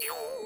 you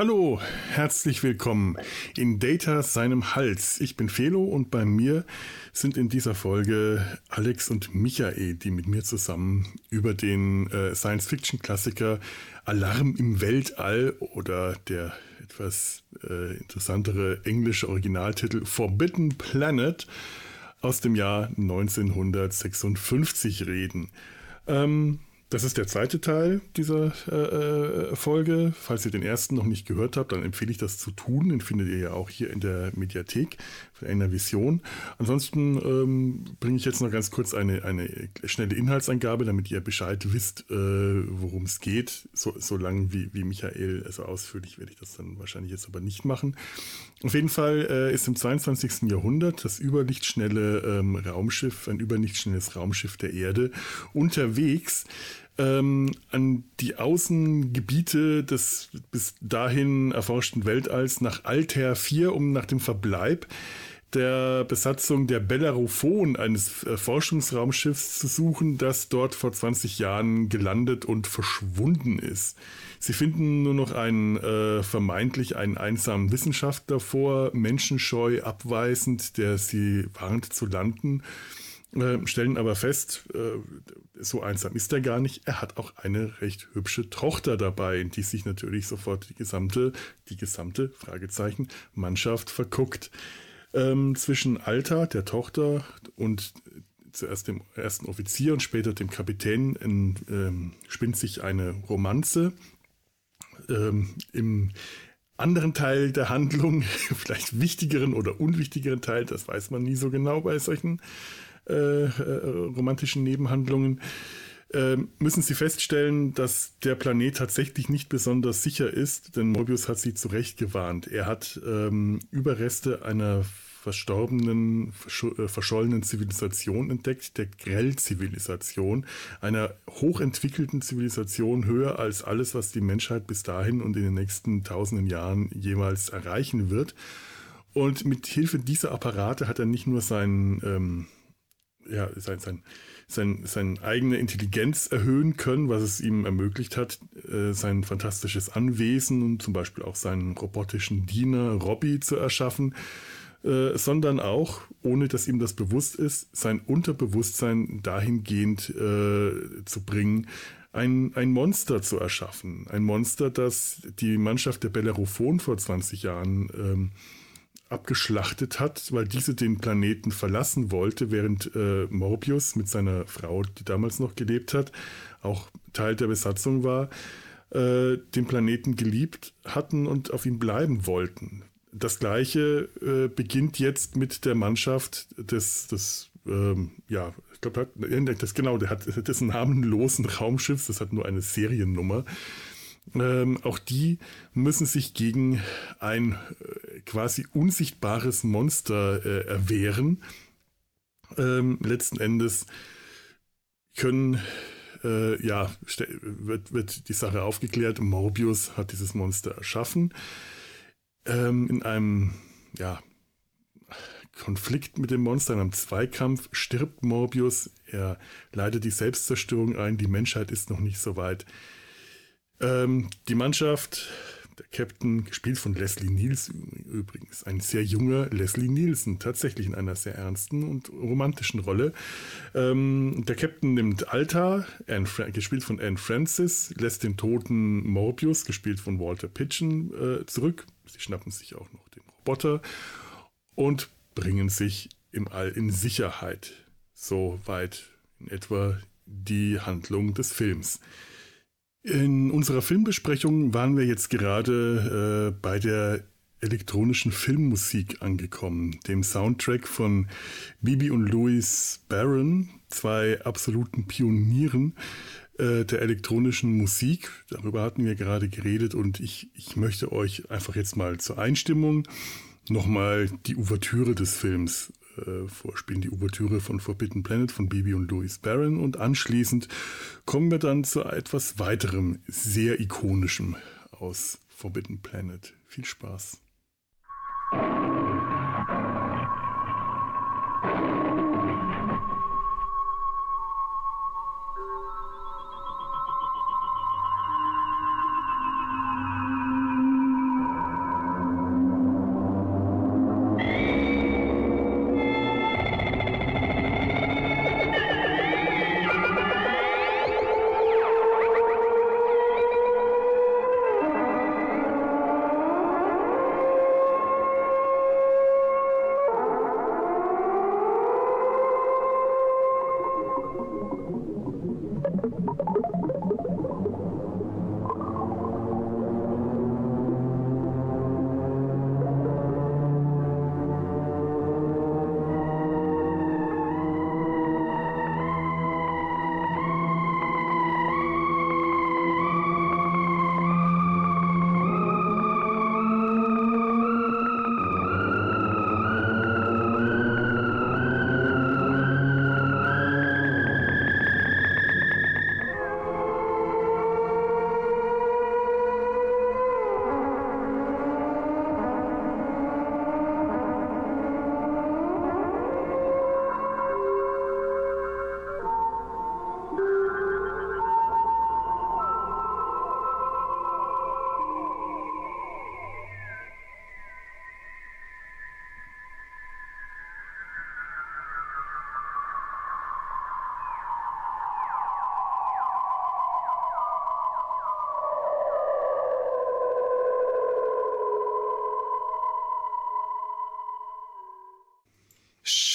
Hallo, herzlich willkommen in Data seinem Hals. Ich bin Felo und bei mir sind in dieser Folge Alex und Michael, die mit mir zusammen über den äh, Science-Fiction-Klassiker Alarm im Weltall oder der etwas äh, interessantere englische Originaltitel Forbidden Planet aus dem Jahr 1956 reden. Ähm, das ist der zweite Teil dieser äh, äh, Folge. Falls ihr den ersten noch nicht gehört habt, dann empfehle ich das zu tun. Den findet ihr ja auch hier in der Mediathek von einer Vision. Ansonsten ähm, bringe ich jetzt noch ganz kurz eine, eine schnelle Inhaltsangabe, damit ihr Bescheid wisst, äh, worum es geht. So, so lang wie, wie Michael, also ausführlich werde ich das dann wahrscheinlich jetzt aber nicht machen. Auf jeden Fall äh, ist im 22. Jahrhundert das überlichtschnelle ähm, Raumschiff, ein überlichtschnelles Raumschiff der Erde unterwegs ähm, an die Außengebiete des bis dahin erforschten Weltalls nach Altair 4, um nach dem Verbleib der Besatzung der Bellerophon, eines äh, Forschungsraumschiffs, zu suchen, das dort vor 20 Jahren gelandet und verschwunden ist. Sie finden nur noch einen äh, vermeintlich einen einsamen Wissenschaftler vor, menschenscheu, abweisend, der sie warnt zu landen äh, stellen aber fest, äh, so einsam ist er gar nicht. Er hat auch eine recht hübsche Tochter dabei, in die sich natürlich sofort die gesamte, die gesamte, Fragezeichen, Mannschaft verguckt. Ähm, zwischen Alter der Tochter und zuerst dem ersten Offizier und später dem Kapitän in, ähm, spinnt sich eine Romanze. Ähm, Im anderen Teil der Handlung, vielleicht wichtigeren oder unwichtigeren Teil, das weiß man nie so genau bei solchen äh, äh, romantischen Nebenhandlungen, äh, müssen sie feststellen, dass der Planet tatsächlich nicht besonders sicher ist, denn Morbius hat sie zurecht gewarnt. Er hat ähm, Überreste einer verstorbenen, äh, verschollenen Zivilisation entdeckt, der Grell-Zivilisation, einer hochentwickelten Zivilisation, höher als alles, was die Menschheit bis dahin und in den nächsten tausenden Jahren jemals erreichen wird. Und mit Hilfe dieser Apparate hat er nicht nur seinen ähm, ja, sein, sein, sein, seine eigene Intelligenz erhöhen können, was es ihm ermöglicht hat, äh, sein fantastisches Anwesen und zum Beispiel auch seinen robotischen Diener Robbie zu erschaffen, äh, sondern auch, ohne dass ihm das bewusst ist, sein Unterbewusstsein dahingehend äh, zu bringen, ein, ein Monster zu erschaffen. Ein Monster, das die Mannschaft der Bellerophon vor 20 Jahren ähm, abgeschlachtet hat, weil diese den Planeten verlassen wollte, während äh, Morbius mit seiner Frau, die damals noch gelebt hat, auch Teil der Besatzung war, äh, den Planeten geliebt hatten und auf ihm bleiben wollten. Das gleiche äh, beginnt jetzt mit der Mannschaft des, des ähm, ja, ich glaube, das genau, der hat dessen namenlosen Raumschiffs, das hat nur eine Seriennummer. Ähm, auch die müssen sich gegen ein äh, quasi unsichtbares Monster äh, erwehren. Ähm, letzten Endes können, äh, ja, wird, wird die Sache aufgeklärt. Morbius hat dieses Monster erschaffen. Ähm, in einem, ja, Konflikt mit dem Monster, in einem Zweikampf stirbt Morbius. Er leidet die Selbstzerstörung ein. Die Menschheit ist noch nicht so weit. Ähm, die Mannschaft, der Captain, gespielt von Leslie Nielsen übrigens, ein sehr junger Leslie Nielsen, tatsächlich in einer sehr ernsten und romantischen Rolle. Ähm, der Captain nimmt Alta, Anne, gespielt von Anne Francis, lässt den toten Morbius, gespielt von Walter Pitchen, äh, zurück. Sie schnappen sich auch noch den Roboter und bringen sich im All in Sicherheit. So weit in etwa die Handlung des Films. In unserer Filmbesprechung waren wir jetzt gerade äh, bei der elektronischen Filmmusik angekommen, dem Soundtrack von Bibi und Louis Barron, zwei absoluten Pionieren äh, der elektronischen Musik. Darüber hatten wir gerade geredet und ich, ich möchte euch einfach jetzt mal zur Einstimmung nochmal die Ouvertüre des Films äh, vorspielen, die Ouvertüre von Forbidden Planet von Bibi und Louis Barron und anschließend kommen wir dann zu etwas weiterem, sehr ikonischem aus Forbidden Planet. Viel Spaß.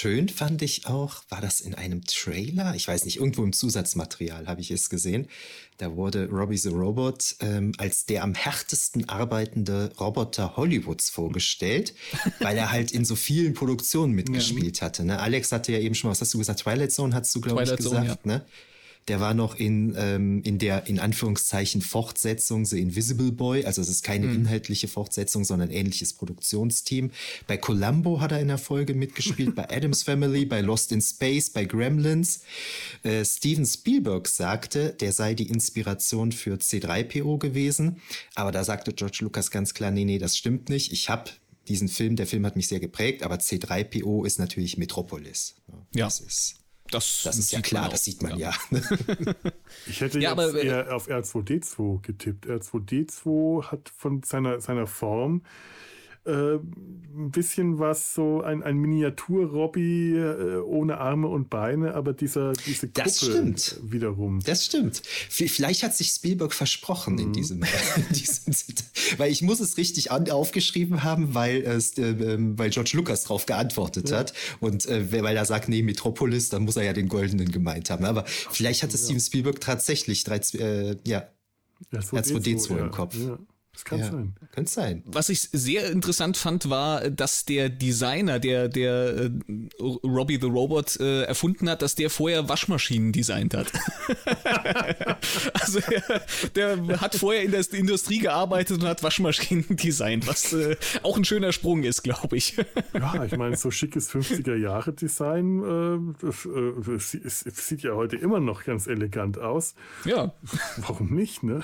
Schön fand ich auch, war das in einem Trailer? Ich weiß nicht, irgendwo im Zusatzmaterial habe ich es gesehen. Da wurde Robbie the Robot ähm, als der am härtesten arbeitende Roboter Hollywoods vorgestellt, weil er halt in so vielen Produktionen mitgespielt ja. hatte. Ne? Alex hatte ja eben schon, was hast du gesagt? Twilight Zone hast du, glaube ich, gesagt. Zone, ja. ne? Der war noch in, ähm, in der, in Anführungszeichen, Fortsetzung The Invisible Boy. Also es ist keine mhm. inhaltliche Fortsetzung, sondern ähnliches Produktionsteam. Bei Columbo hat er in der Folge mitgespielt, bei Adams Family, bei Lost in Space, bei Gremlins. Äh, Steven Spielberg sagte, der sei die Inspiration für C3PO gewesen. Aber da sagte George Lucas ganz klar, nee, nee, das stimmt nicht. Ich habe diesen Film, der Film hat mich sehr geprägt, aber C3PO ist natürlich Metropolis. Ja. Das ist das, das ist ja klar, das sieht man ja. ja. ich hätte ja, jetzt aber, äh, eher auf R2D2 getippt. R2D2 hat von seiner, seiner Form äh, ein bisschen was so ein, ein Miniatur-Robby äh, ohne Arme und Beine, aber dieser, diese Kuppe das stimmt. wiederum. Das stimmt. Vielleicht hat sich Spielberg versprochen mhm. in diesem, in diesem weil ich muss es richtig an, aufgeschrieben haben, weil, äh, ähm, weil George Lucas darauf geantwortet ja. hat und äh, weil er sagt, nee, Metropolis, dann muss er ja den Goldenen gemeint haben. Aber vielleicht hatte ja. Steven Spielberg tatsächlich drei, äh, ja, R2D2 ja. im Kopf. Ja. Das kann ja, sein. Könnte sein. Was ich sehr interessant fand, war, dass der Designer, der, der äh, Robbie the Robot äh, erfunden hat, dass der vorher Waschmaschinen designt hat. also der, der, hat vorher in der Industrie gearbeitet und hat Waschmaschinen designt, was äh, auch ein schöner Sprung ist, glaube ich. ja, ich meine, so schickes 50er-Jahre-Design, äh, das, das, das sieht ja heute immer noch ganz elegant aus. Ja. Warum nicht, ne?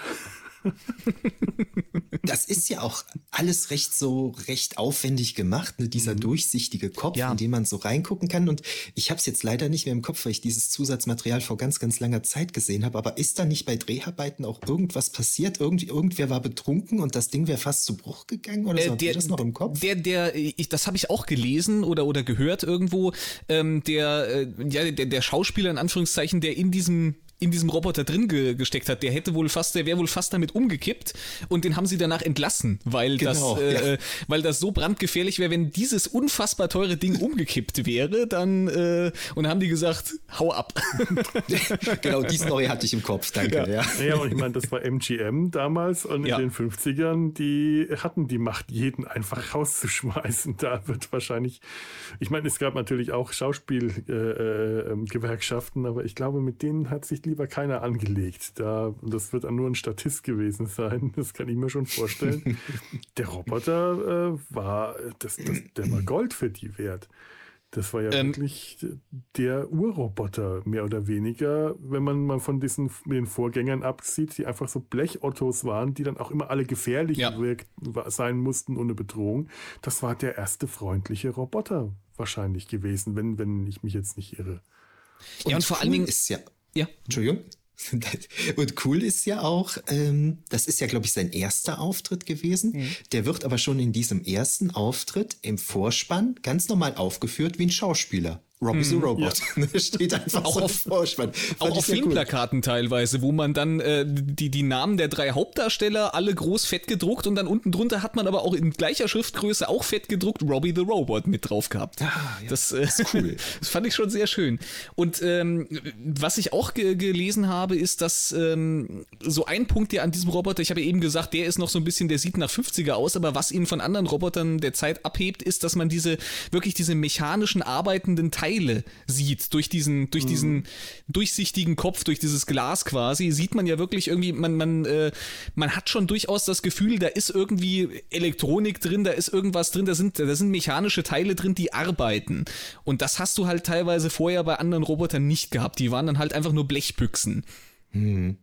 Das ist ja auch alles recht so recht aufwendig gemacht, ne? dieser mhm. durchsichtige Kopf, ja. in den man so reingucken kann. Und ich habe es jetzt leider nicht mehr im Kopf, weil ich dieses Zusatzmaterial vor ganz, ganz langer Zeit gesehen habe. Aber ist da nicht bei Dreharbeiten auch irgendwas passiert? Irgendwie, irgendwer war betrunken und das Ding wäre fast zu Bruch gegangen oder äh, so? Der, das noch im Kopf? Der, der, ich, das habe ich auch gelesen oder, oder gehört irgendwo. Ähm, der, äh, ja, der, der Schauspieler in Anführungszeichen, der in diesem in diesem Roboter drin ge gesteckt hat, der hätte wohl fast, der wäre wohl fast damit umgekippt und den haben sie danach entlassen, weil genau, das, äh, ja. weil das so brandgefährlich wäre, wenn dieses unfassbar teure Ding umgekippt wäre, dann äh, und dann haben die gesagt, hau ab. genau, die Story hatte ich im Kopf, danke. Ja, ja. ja und ich meine, das war MGM damals und in den 50ern, die hatten die Macht, jeden einfach rauszuschmeißen. Da wird wahrscheinlich, ich meine, es gab natürlich auch Schauspielgewerkschaften, äh, ähm, aber ich glaube, mit denen hat sich die lieber keiner angelegt. Da, das wird dann nur ein Statist gewesen sein. Das kann ich mir schon vorstellen. der Roboter äh, war, das, das, der war Gold für die wert. Das war ja ähm, wirklich der Urroboter, mehr oder weniger, wenn man mal von diesen den Vorgängern absieht, die einfach so Blechottos waren, die dann auch immer alle gefährlich ja. wirkt, sein mussten ohne Bedrohung. Das war der erste freundliche Roboter wahrscheinlich gewesen, wenn, wenn ich mich jetzt nicht irre. Und ja, und vor allen Dingen ist ja ja. Entschuldigung. Und cool ist ja auch, ähm, das ist ja, glaube ich, sein erster Auftritt gewesen. Mhm. Der wird aber schon in diesem ersten Auftritt im Vorspann ganz normal aufgeführt wie ein Schauspieler. Robbie the mhm. Robot. Ja. Steht einfach auch auf Vorspann. Auch auf Filmplakaten cool. teilweise, wo man dann äh, die, die Namen der drei Hauptdarsteller alle groß fett gedruckt und dann unten drunter hat man aber auch in gleicher Schriftgröße auch fett gedruckt Robbie the Robot mit drauf gehabt. Ah, ja. Das äh, ist cool. das fand ich schon sehr schön. Und ähm, was ich auch ge gelesen habe, ist, dass ähm, so ein Punkt, der an diesem Roboter, ich habe eben gesagt, der ist noch so ein bisschen, der sieht nach 50er aus, aber was ihn von anderen Robotern der Zeit abhebt, ist, dass man diese wirklich diese mechanischen arbeitenden Teile Teile sieht, durch diesen, durch mhm. diesen durchsichtigen Kopf, durch dieses Glas quasi, sieht man ja wirklich irgendwie, man, man, äh, man hat schon durchaus das Gefühl, da ist irgendwie Elektronik drin, da ist irgendwas drin, da sind, da sind mechanische Teile drin, die arbeiten. Und das hast du halt teilweise vorher bei anderen Robotern nicht gehabt. Die waren dann halt einfach nur Blechbüchsen. Mhm.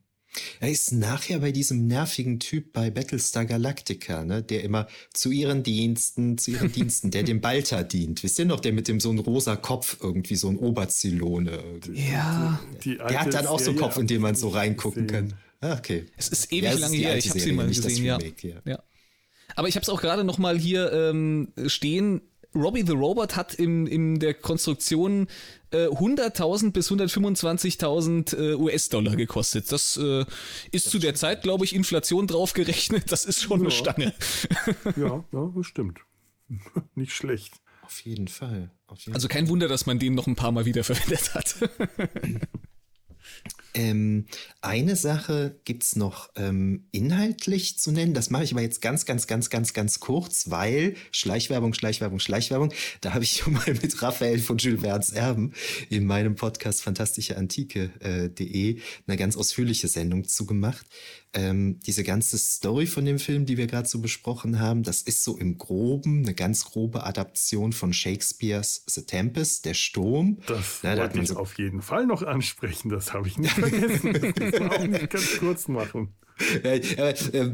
Er ist nachher bei diesem nervigen Typ bei Battlestar Galactica, ne, der immer zu ihren Diensten, zu ihren Diensten, der dem Balta dient. Wisst ihr noch, der mit dem so ein rosa Kopf irgendwie, so ein Oberzylone. Ja. der hat dann auch so einen Kopf, in den man so reingucken kann. Ah, okay. Es ist ewig ja, lange her, ich habe sie mal gesehen, ja. ja. ja. Aber ich habe es auch gerade noch mal hier ähm, stehen. Robbie the Robot hat in, in der Konstruktion äh, 100.000 bis 125.000 äh, US-Dollar gekostet. Das äh, ist das zu der Zeit, glaube ich, Inflation draufgerechnet. Das ist schon ja. eine Stange. ja, ja, das stimmt. Nicht schlecht. Auf jeden Fall. Auf jeden also kein. Wunder, dass man den noch ein paar Mal wiederverwendet hat. Ähm, eine Sache gibt's noch ähm, inhaltlich zu nennen. Das mache ich aber jetzt ganz, ganz, ganz, ganz, ganz kurz, weil Schleichwerbung, Schleichwerbung, Schleichwerbung. Da habe ich schon mal mit Raphael von Jules Verne's Erben in meinem Podcast fantastischeantike.de äh, eine ganz ausführliche Sendung zugemacht ähm, diese ganze Story von dem Film, die wir gerade so besprochen haben, das ist so im Groben eine ganz grobe Adaption von Shakespeares The Tempest, der Sturm. Das ja, wollte ich so auf jeden Fall noch ansprechen, das habe ich nicht vergessen. das müssen wir auch nicht ganz kurz machen. Äh, äh,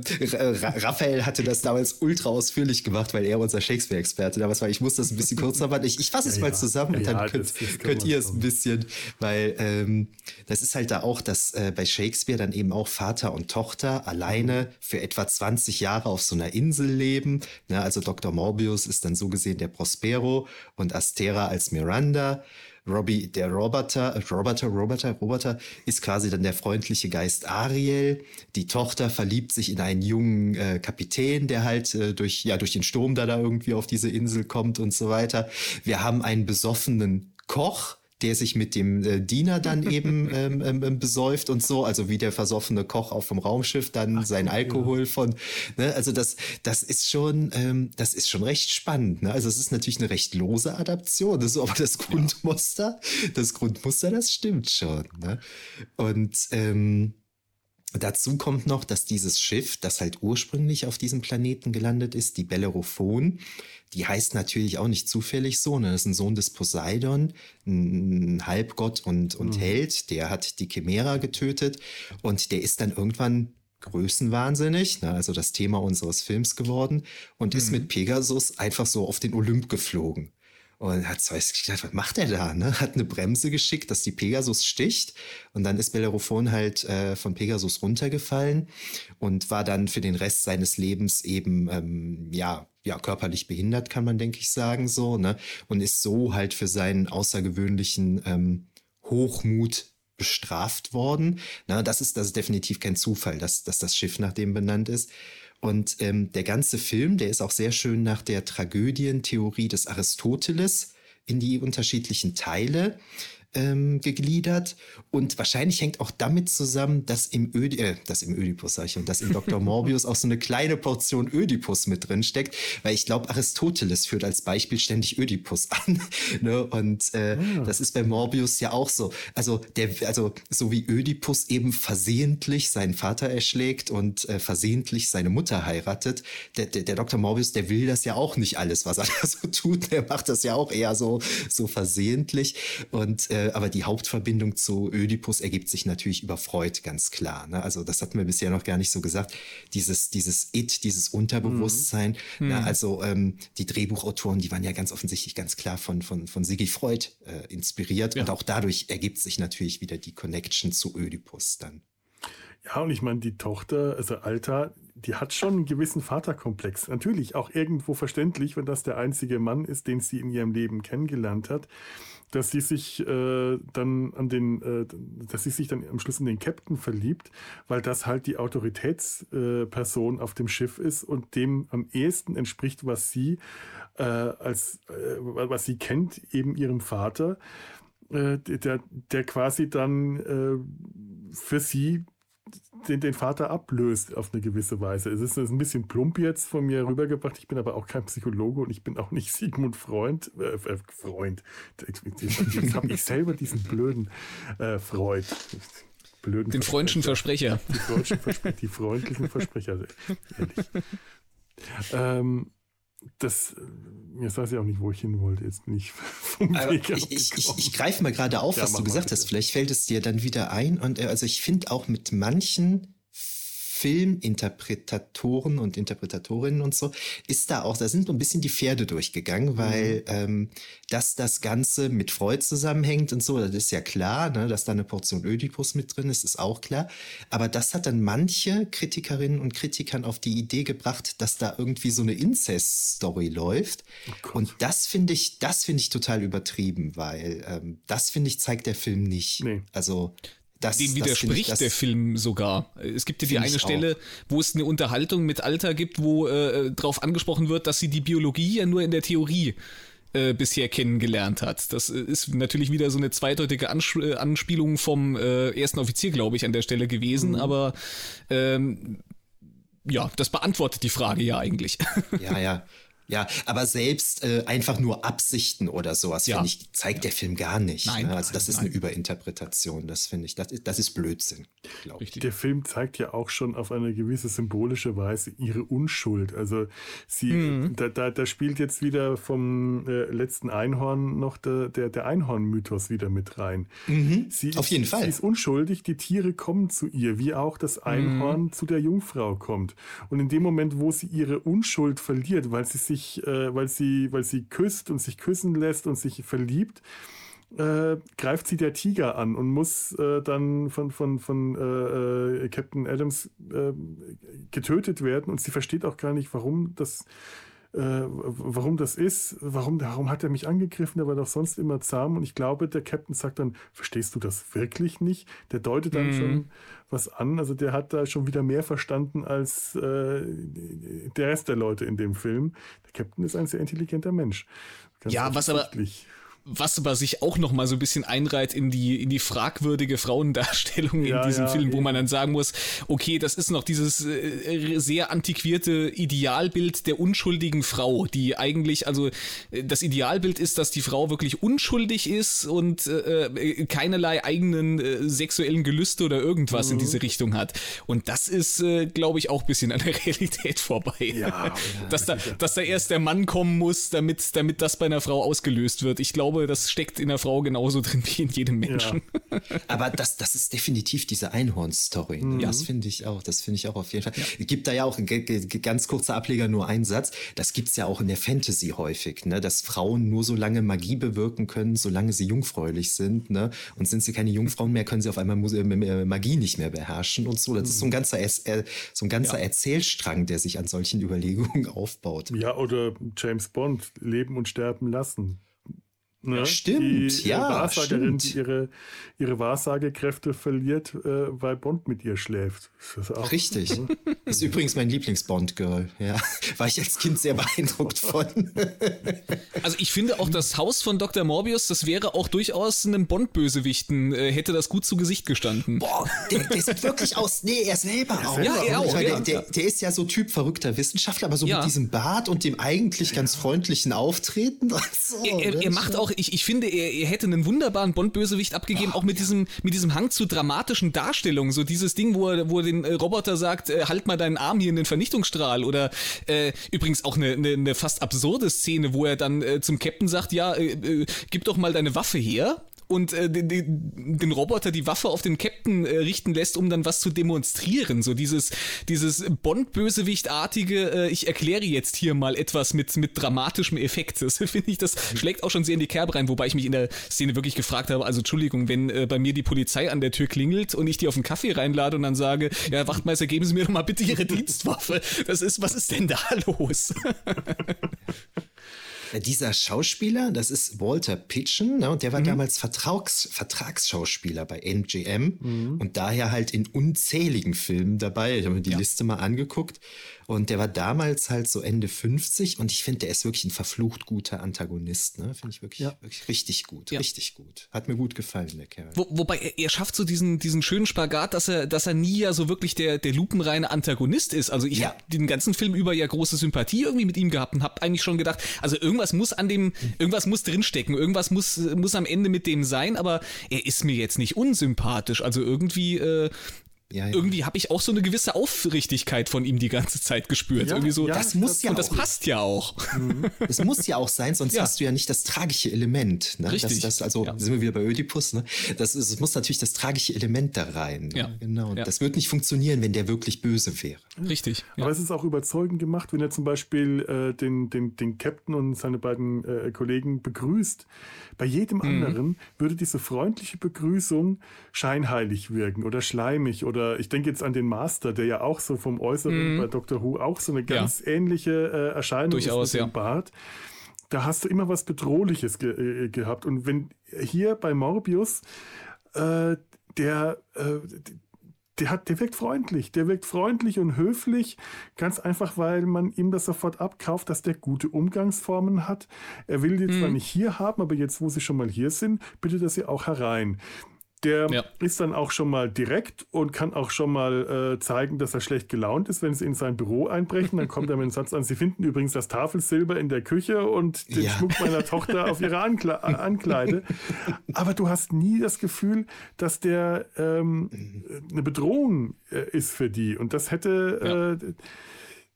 Raphael hatte das damals ultra ausführlich gemacht, weil er unser Shakespeare-Experte damals war. Ich muss das ein bisschen kurzer machen. Ich, ich fasse es ja, mal zusammen ja, und dann ja, könnt, könnt ihr es ein bisschen, weil ähm, das ist halt da auch, dass äh, bei Shakespeare dann eben auch Vater und Tochter alleine für etwa 20 Jahre auf so einer Insel leben. Ne, also Dr. Morbius ist dann so gesehen der Prospero und Astera als Miranda. Robbie, der Roboter, Roboter, Roboter, Roboter ist quasi dann der freundliche Geist Ariel. Die Tochter verliebt sich in einen jungen äh, Kapitän, der halt äh, durch, ja, durch den Sturm da da irgendwie auf diese Insel kommt und so weiter. Wir haben einen besoffenen Koch, der sich mit dem äh, Diener dann eben ähm, ähm, ähm, besäuft und so, also wie der versoffene Koch auf dem Raumschiff dann Ach, sein Alkohol ja. von, ne, also das, das ist schon, ähm, das ist schon recht spannend. Ne? Also es ist natürlich eine recht lose Adaption, das ist aber das Grundmuster, das Grundmuster, das stimmt schon. Ne? Und ähm, Dazu kommt noch, dass dieses Schiff, das halt ursprünglich auf diesem Planeten gelandet ist, die Bellerophon, die heißt natürlich auch nicht zufällig so, ne? Das ist ein Sohn des Poseidon, ein Halbgott und, und mhm. Held, der hat die Chimera getötet und der ist dann irgendwann größenwahnsinnig, ne? also das Thema unseres Films geworden und mhm. ist mit Pegasus einfach so auf den Olymp geflogen. Und hat so gedacht, was macht er da? Ne? Hat eine Bremse geschickt, dass die Pegasus sticht. Und dann ist Bellerophon halt äh, von Pegasus runtergefallen und war dann für den Rest seines Lebens eben, ähm, ja, ja, körperlich behindert, kann man, denke ich, sagen, so, ne? Und ist so halt für seinen außergewöhnlichen ähm, Hochmut bestraft worden. Na, das ist, das ist definitiv kein Zufall, dass, dass das Schiff nach dem benannt ist. Und ähm, der ganze Film, der ist auch sehr schön nach der Tragödientheorie des Aristoteles in die unterschiedlichen Teile ähm, gegliedert. Und wahrscheinlich hängt auch damit zusammen, dass im, Ödi äh, dass im Ödipus, sag ich, und dass in Dr. Morbius auch so eine kleine Portion Ödipus mit drin steckt, weil ich glaube, Aristoteles führt als Beispiel ständig Ödipus an. ne? Und äh, ah. das ist bei Morbius ja auch so. Also, der, also so wie Ödipus eben versehentlich seinen Vater erschlägt und äh, versehentlich seine Mutter heiratet, der, der, der Dr. Morbius, der will das ja auch nicht alles, was er da so tut. Der macht das ja auch eher so, so versehentlich. Und äh, aber die Hauptverbindung zu Ödipus ergibt sich natürlich über Freud, ganz klar. Ne? Also das hatten wir bisher noch gar nicht so gesagt. Dieses, dieses It, dieses Unterbewusstsein. Mhm. Ne? Also ähm, die Drehbuchautoren, die waren ja ganz offensichtlich ganz klar von, von, von Siggy Freud äh, inspiriert. Ja. Und auch dadurch ergibt sich natürlich wieder die Connection zu Ödipus dann. Ja, und ich meine, die Tochter, also Alta, die hat schon einen gewissen Vaterkomplex. Natürlich auch irgendwo verständlich, wenn das der einzige Mann ist, den sie in ihrem Leben kennengelernt hat dass sie sich äh, dann an den, äh, dass sie sich dann am Schluss in den Captain verliebt, weil das halt die Autoritätsperson äh, auf dem Schiff ist und dem am ehesten entspricht, was sie äh, als äh, was sie kennt, eben ihrem Vater, äh, der, der quasi dann äh, für sie den, den Vater ablöst auf eine gewisse Weise. Es ist, ein bisschen plump jetzt von mir rübergebracht. Ich bin aber auch kein Psychologe und ich bin auch nicht Sigmund Freund. Äh, äh Freund. Jetzt habe ich selber diesen blöden äh, Freud. Blöden den freundlichen Versprecher. Die, Versprecher, die freundlichen Versprecher. Ehrlich. Ähm, das, jetzt weiß ich auch nicht, wo ich hin wollte. Jetzt bin ich vom Weg ich, ich, ich, ich, greife mal gerade auf, ja, was du gesagt hast. Vielleicht fällt es dir dann wieder ein. Und äh, also ich finde auch mit manchen Filminterpretatoren und Interpretatorinnen und so, ist da auch, da sind so ein bisschen die Pferde durchgegangen, weil mhm. ähm, dass das Ganze mit Freud zusammenhängt und so, das ist ja klar, ne, dass da eine Portion Ödipus mit drin ist, ist auch klar. Aber das hat dann manche Kritikerinnen und Kritikern auf die Idee gebracht, dass da irgendwie so eine Inzest-Story läuft. Oh und das finde ich, das finde ich total übertrieben, weil ähm, das finde ich zeigt der Film nicht. Nee. Also das, Dem widerspricht ich, der Film sogar. Es gibt ja die eine Stelle, wo es eine Unterhaltung mit Alter gibt, wo äh, darauf angesprochen wird, dass sie die Biologie ja nur in der Theorie äh, bisher kennengelernt hat. Das äh, ist natürlich wieder so eine zweideutige Ans äh, Anspielung vom äh, ersten Offizier, glaube ich, an der Stelle gewesen, mhm. aber ähm, ja, das beantwortet die Frage ja eigentlich. Ja, ja. Ja, aber selbst äh, einfach nur Absichten oder sowas, ja. finde ich, zeigt ja. der Film gar nicht. Nein, ne? Also das ist nein. eine Überinterpretation, das finde ich, das ist, das ist Blödsinn. Ich. Der Film zeigt ja auch schon auf eine gewisse symbolische Weise ihre Unschuld. Also sie, mhm. da, da, da spielt jetzt wieder vom äh, letzten Einhorn noch der, der, der Einhorn-Mythos wieder mit rein. Mhm. Sie auf jeden ist, Fall. Sie ist unschuldig, die Tiere kommen zu ihr, wie auch das Einhorn mhm. zu der Jungfrau kommt. Und in dem Moment, wo sie ihre Unschuld verliert, weil sie sich sich, äh, weil sie, weil sie küsst und sich küssen lässt und sich verliebt, äh, greift sie der Tiger an und muss äh, dann von, von, von äh, äh Captain Adams äh, getötet werden und sie versteht auch gar nicht, warum das warum das ist, warum, warum hat er mich angegriffen, der war doch sonst immer zahm und ich glaube, der Captain sagt dann, verstehst du das wirklich nicht? Der deutet dann mhm. schon was an, also der hat da schon wieder mehr verstanden als äh, der Rest der Leute in dem Film. Der Captain ist ein sehr intelligenter Mensch. Ganz ja, was aber was aber sich auch noch mal so ein bisschen einreiht in die in die fragwürdige Frauendarstellung ja, in diesem ja, Film, wo man dann sagen muss, okay, das ist noch dieses äh, sehr antiquierte Idealbild der unschuldigen Frau, die eigentlich also äh, das Idealbild ist, dass die Frau wirklich unschuldig ist und äh, äh keinerlei eigenen äh, sexuellen Gelüste oder irgendwas mhm. in diese Richtung hat. Und das ist, äh, glaube ich, auch ein bisschen an der Realität vorbei. Ja, dass da dass da erst der Mann kommen muss, damit damit das bei einer Frau ausgelöst wird. Ich glaube glaube, das steckt in der Frau genauso drin wie in jedem Menschen. Ja. Aber das, das ist definitiv diese Einhorn-Story. Mhm. Das finde ich auch. Das finde ich auch auf jeden Fall. Ja. Gibt da ja auch ganz kurzer Ableger, nur einen Satz. Das gibt es ja auch in der Fantasy häufig, ne? dass Frauen nur so lange Magie bewirken können, solange sie jungfräulich sind. Ne? Und sind sie keine Jungfrauen mehr, können sie auf einmal äh, Magie nicht mehr beherrschen und so. Das ist so ein mhm. ganzer, so ein ganzer ja. Erzählstrang, der sich an solchen Überlegungen aufbaut. Ja, oder James Bond, leben und sterben lassen. Ne? Ja, stimmt, die, äh, ja, Wahrsagerin, stimmt. die ihre, ihre Wahrsagekräfte verliert, äh, weil Bond mit ihr schläft. Das ist auch, Richtig. Ist übrigens mein Lieblings-Bond-Girl. Ja. War ich als Kind sehr beeindruckt von. Also ich finde auch das Haus von Dr. Morbius, das wäre auch durchaus einem Bond-Bösewichten, äh, hätte das gut zu Gesicht gestanden. Boah, der, der sieht wirklich aus. Nee, er selber auch. Ja, er auch, Ich meine, ja. der, der, der ist ja so Typ verrückter Wissenschaftler, aber so Ja. mit diesem Bart und dem eigentlich ganz freundlichen Auftreten. und So, Er, er, ne? er macht auch, ich, ich finde, er, er hätte einen wunderbaren Bond-Bösewicht abgegeben, auch mit diesem, mit diesem Hang zu dramatischen Darstellungen. So dieses Ding, wo er, wo er den äh, Roboter sagt, äh, halt mal deinen Arm hier in den Vernichtungsstrahl. Oder äh, übrigens auch eine, eine, eine fast absurde Szene, wo er dann äh, zum Captain sagt, ja, äh, äh, gib doch mal deine Waffe her. Und äh, den, den, Roboter die Waffe auf den Captain äh, richten lässt, um dann was zu demonstrieren. So dieses, dieses Bond-Bösewicht-artige, äh, ich erkläre jetzt hier mal etwas mit, mit dramatischem Effekt. Das finde ich, das schlägt auch schon sehr in die Kerbe rein, wobei ich mich in der Szene wirklich gefragt habe, also Entschuldigung, wenn äh, bei mir die Polizei an der Tür klingelt und ich die auf einen Kaffee reinlade und dann sage, ja, Wachtmeister, geben Sie mir doch mal bitte Ihre Dienstwaffe. Das ist, was ist denn da los? Ja, Dieser Schauspieler, das ist Walter Pitchen, ne, und der war Mhm. damals Vertrags, Vertragsschauspieler bei MGM Mhm. und daher halt in unzähligen Filmen dabei. Ich habe mir die Liste mal angeguckt und der war damals halt so Ende 50 und ich finde, der ist wirklich ein verflucht guter Antagonist. Ne? Finde ich wirklich, Ja. wirklich richtig gut, Ja. richtig gut. Hat mir gut gefallen, der Kerl. Wo, wobei er, er schafft so diesen, diesen schönen Spagat, dass er, dass er nie ja so wirklich der, der lupenreine Antagonist ist. Also ich Ja. habe den ganzen Film über ja große Sympathie irgendwie mit ihm gehabt und habe eigentlich schon gedacht, also irgendwas muss an dem, irgendwas muss drinstecken, irgendwas muss, muss am Ende mit dem sein, aber er ist mir jetzt nicht unsympathisch. Also irgendwie, äh, Ja, ja. irgendwie habe ich auch so eine gewisse Aufrichtigkeit von ihm die ganze Zeit gespürt. Ja, irgendwie so, ja, das muss ja und das auch. passt ja auch. Das muss ja auch sein, sonst Ja. hast du ja nicht das tragische Element. Ne? Richtig. Das, das, also Ja. sind wir wieder bei Ödipus. Ne? Das, ist, es muss natürlich das tragische Element da rein. Ne? Ja. Genau. Und Ja. Das wird nicht funktionieren, wenn der wirklich böse wäre. Richtig. Ja. Aber es ist auch überzeugend gemacht, wenn er zum Beispiel äh, den, den, den Captain und seine beiden äh, Kollegen begrüßt. Bei jedem anderen würde diese freundliche Begrüßung scheinheilig wirken oder schleimig. Oder ich denke jetzt an den Master, der ja auch so vom Äußeren bei Doctor Who auch so eine ganz ähnliche äh, Erscheinung Durchaus, ist mit ja. dem Bart. Da hast du immer was Bedrohliches ge äh, gehabt. Und wenn hier bei Morbius äh, der, äh, der, hat, der wirkt freundlich. Der wirkt freundlich und höflich, ganz einfach, weil man ihm das sofort abkauft, dass der gute Umgangsformen hat. Er will die zwar nicht hier haben, aber jetzt, wo sie schon mal hier sind, bittet er sie auch herein. Der Ja. ist dann auch schon mal direkt und kann auch schon mal äh, zeigen, dass er schlecht gelaunt ist, wenn sie in sein Büro einbrechen. Dann kommt er mit dem Satz an, sie finden übrigens das Tafelsilber in der Küche und den Ja. Schmuck meiner Tochter auf ihrer Ankle Ankleide. Aber du hast nie das Gefühl, dass der ähm, eine Bedrohung äh, ist für die. Und das hätte, äh,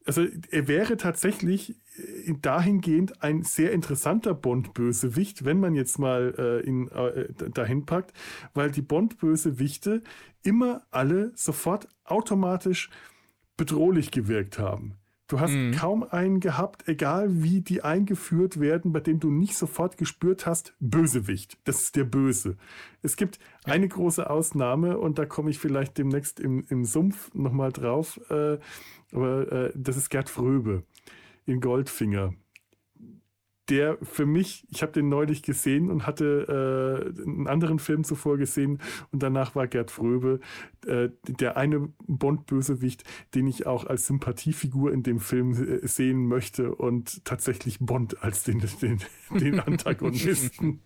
also er wäre tatsächlich äh, dahingehend ein sehr interessanter Bond-Bösewicht, wenn man jetzt mal äh, ihn äh, dahin packt, weil die Bond-Bösewichte immer alle sofort automatisch bedrohlich gewirkt haben. Du hast kaum einen gehabt, egal wie die eingeführt werden, bei dem du nicht sofort gespürt hast, Bösewicht. Das ist der Böse. Es gibt eine große Ausnahme und da komme ich vielleicht demnächst im, im Sumpf nochmal drauf. Äh, aber äh, das ist Gerd Fröbe in Goldfinger. Der für mich, ich habe den neulich gesehen und hatte äh, einen anderen Film zuvor gesehen und danach war Gerd Fröbe äh, der eine Bond-Bösewicht, den ich auch als Sympathiefigur in dem Film äh, sehen möchte und tatsächlich Bond als den, den, den Antagonisten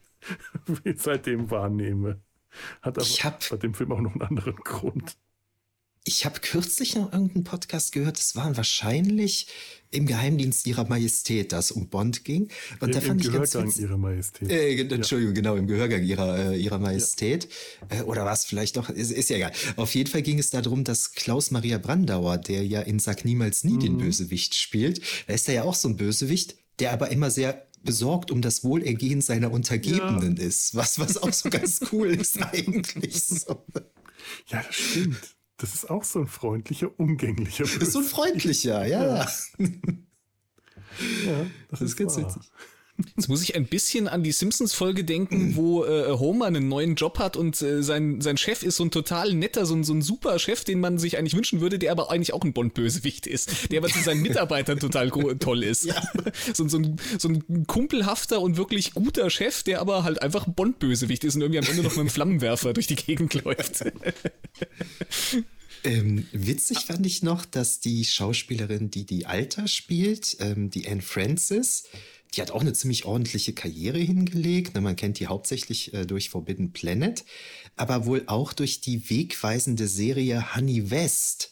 seitdem wahrnehme. Hat aber Ich hab- bei dem Film auch noch einen anderen Grund. Ich habe kürzlich noch irgendeinen Podcast gehört, es waren wahrscheinlich im Geheimdienst ihrer Majestät, das um Bond ging. Und Im, da im fand ich ganz Gehörgang witzig. ihrer Majestät. Äh, Entschuldigung, genau, im Gehörgang ihrer, äh, ihrer Majestät. Äh, oder was vielleicht doch, ist, ist ja egal. Auf jeden Fall ging es darum, dass Klaus-Maria Brandauer, der ja in Sag niemals nie Mhm. den Bösewicht spielt, da ist er ja auch so ein Bösewicht, der aber immer sehr besorgt um das Wohlergehen seiner Untergebenen ist. Was, was auch so ganz cool ist eigentlich. So. Ja, das stimmt. Das ist auch so ein freundlicher, umgänglicher Das ist so ein freundlicher, ja. Ja, das, Das ist ganz wahr. witzig. Jetzt muss ich ein bisschen an die Simpsons-Folge denken, wo äh, Homer einen neuen Job hat und äh, sein, sein Chef ist so ein total netter, so ein, so ein super Chef, den man sich eigentlich wünschen würde, der aber eigentlich auch ein Bond-Bösewicht ist, der aber zu seinen Mitarbeitern total toll ist. Ja. So, so, ein, so ein kumpelhafter und wirklich guter Chef, der aber halt einfach Bond-Bösewicht ist und irgendwie am Ende noch mit einem Flammenwerfer durch die Gegend läuft. Ähm, witzig fand ich noch, dass die Schauspielerin, die die Alter spielt, ähm, die Anne Francis, die hat auch eine ziemlich ordentliche Karriere hingelegt. Ne, man kennt die hauptsächlich äh, durch Forbidden Planet, aber wohl auch durch die wegweisende Serie Honey West.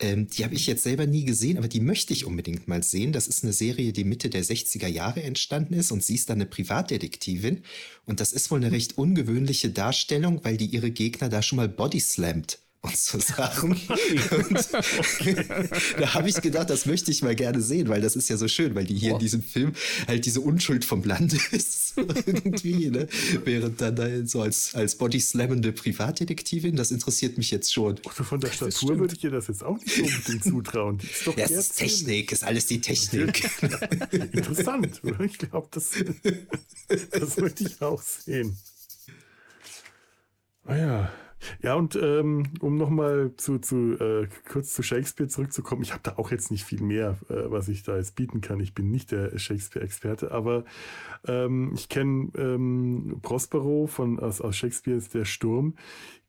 Ähm, die habe ich jetzt selber nie gesehen, aber die möchte ich unbedingt mal sehen. Das ist eine Serie, die Mitte der 60er Jahre entstanden ist und sie ist dann eine Privatdetektivin. Und das ist wohl eine recht ungewöhnliche Darstellung, weil die ihre Gegner da schon mal bodyslammt und so Sachen. Und da habe ich gedacht, das möchte ich mal gerne sehen, weil das ist ja so schön, weil die hier oh. in diesem Film halt diese Unschuld vom Land ist. irgendwie, ne? Während dann da so als, als bodyslammende Privatdetektivin, das interessiert mich jetzt schon. Also von der Statur würde ich dir das jetzt auch nicht unbedingt zutrauen. Die ist doch ja, es ist Technik, ist alles die Technik. Interessant, oder? Ich glaube, das, das möchte ich auch sehen. Ah ja. Ja, und ähm, um nochmal zu, zu äh, kurz zu Shakespeare zurückzukommen, ich habe da auch jetzt nicht viel mehr, äh, was ich da jetzt bieten kann. Ich bin nicht der Shakespeare-Experte, aber ähm, ich kenne ähm, Prospero von aus, aus Shakespeares Der Sturm,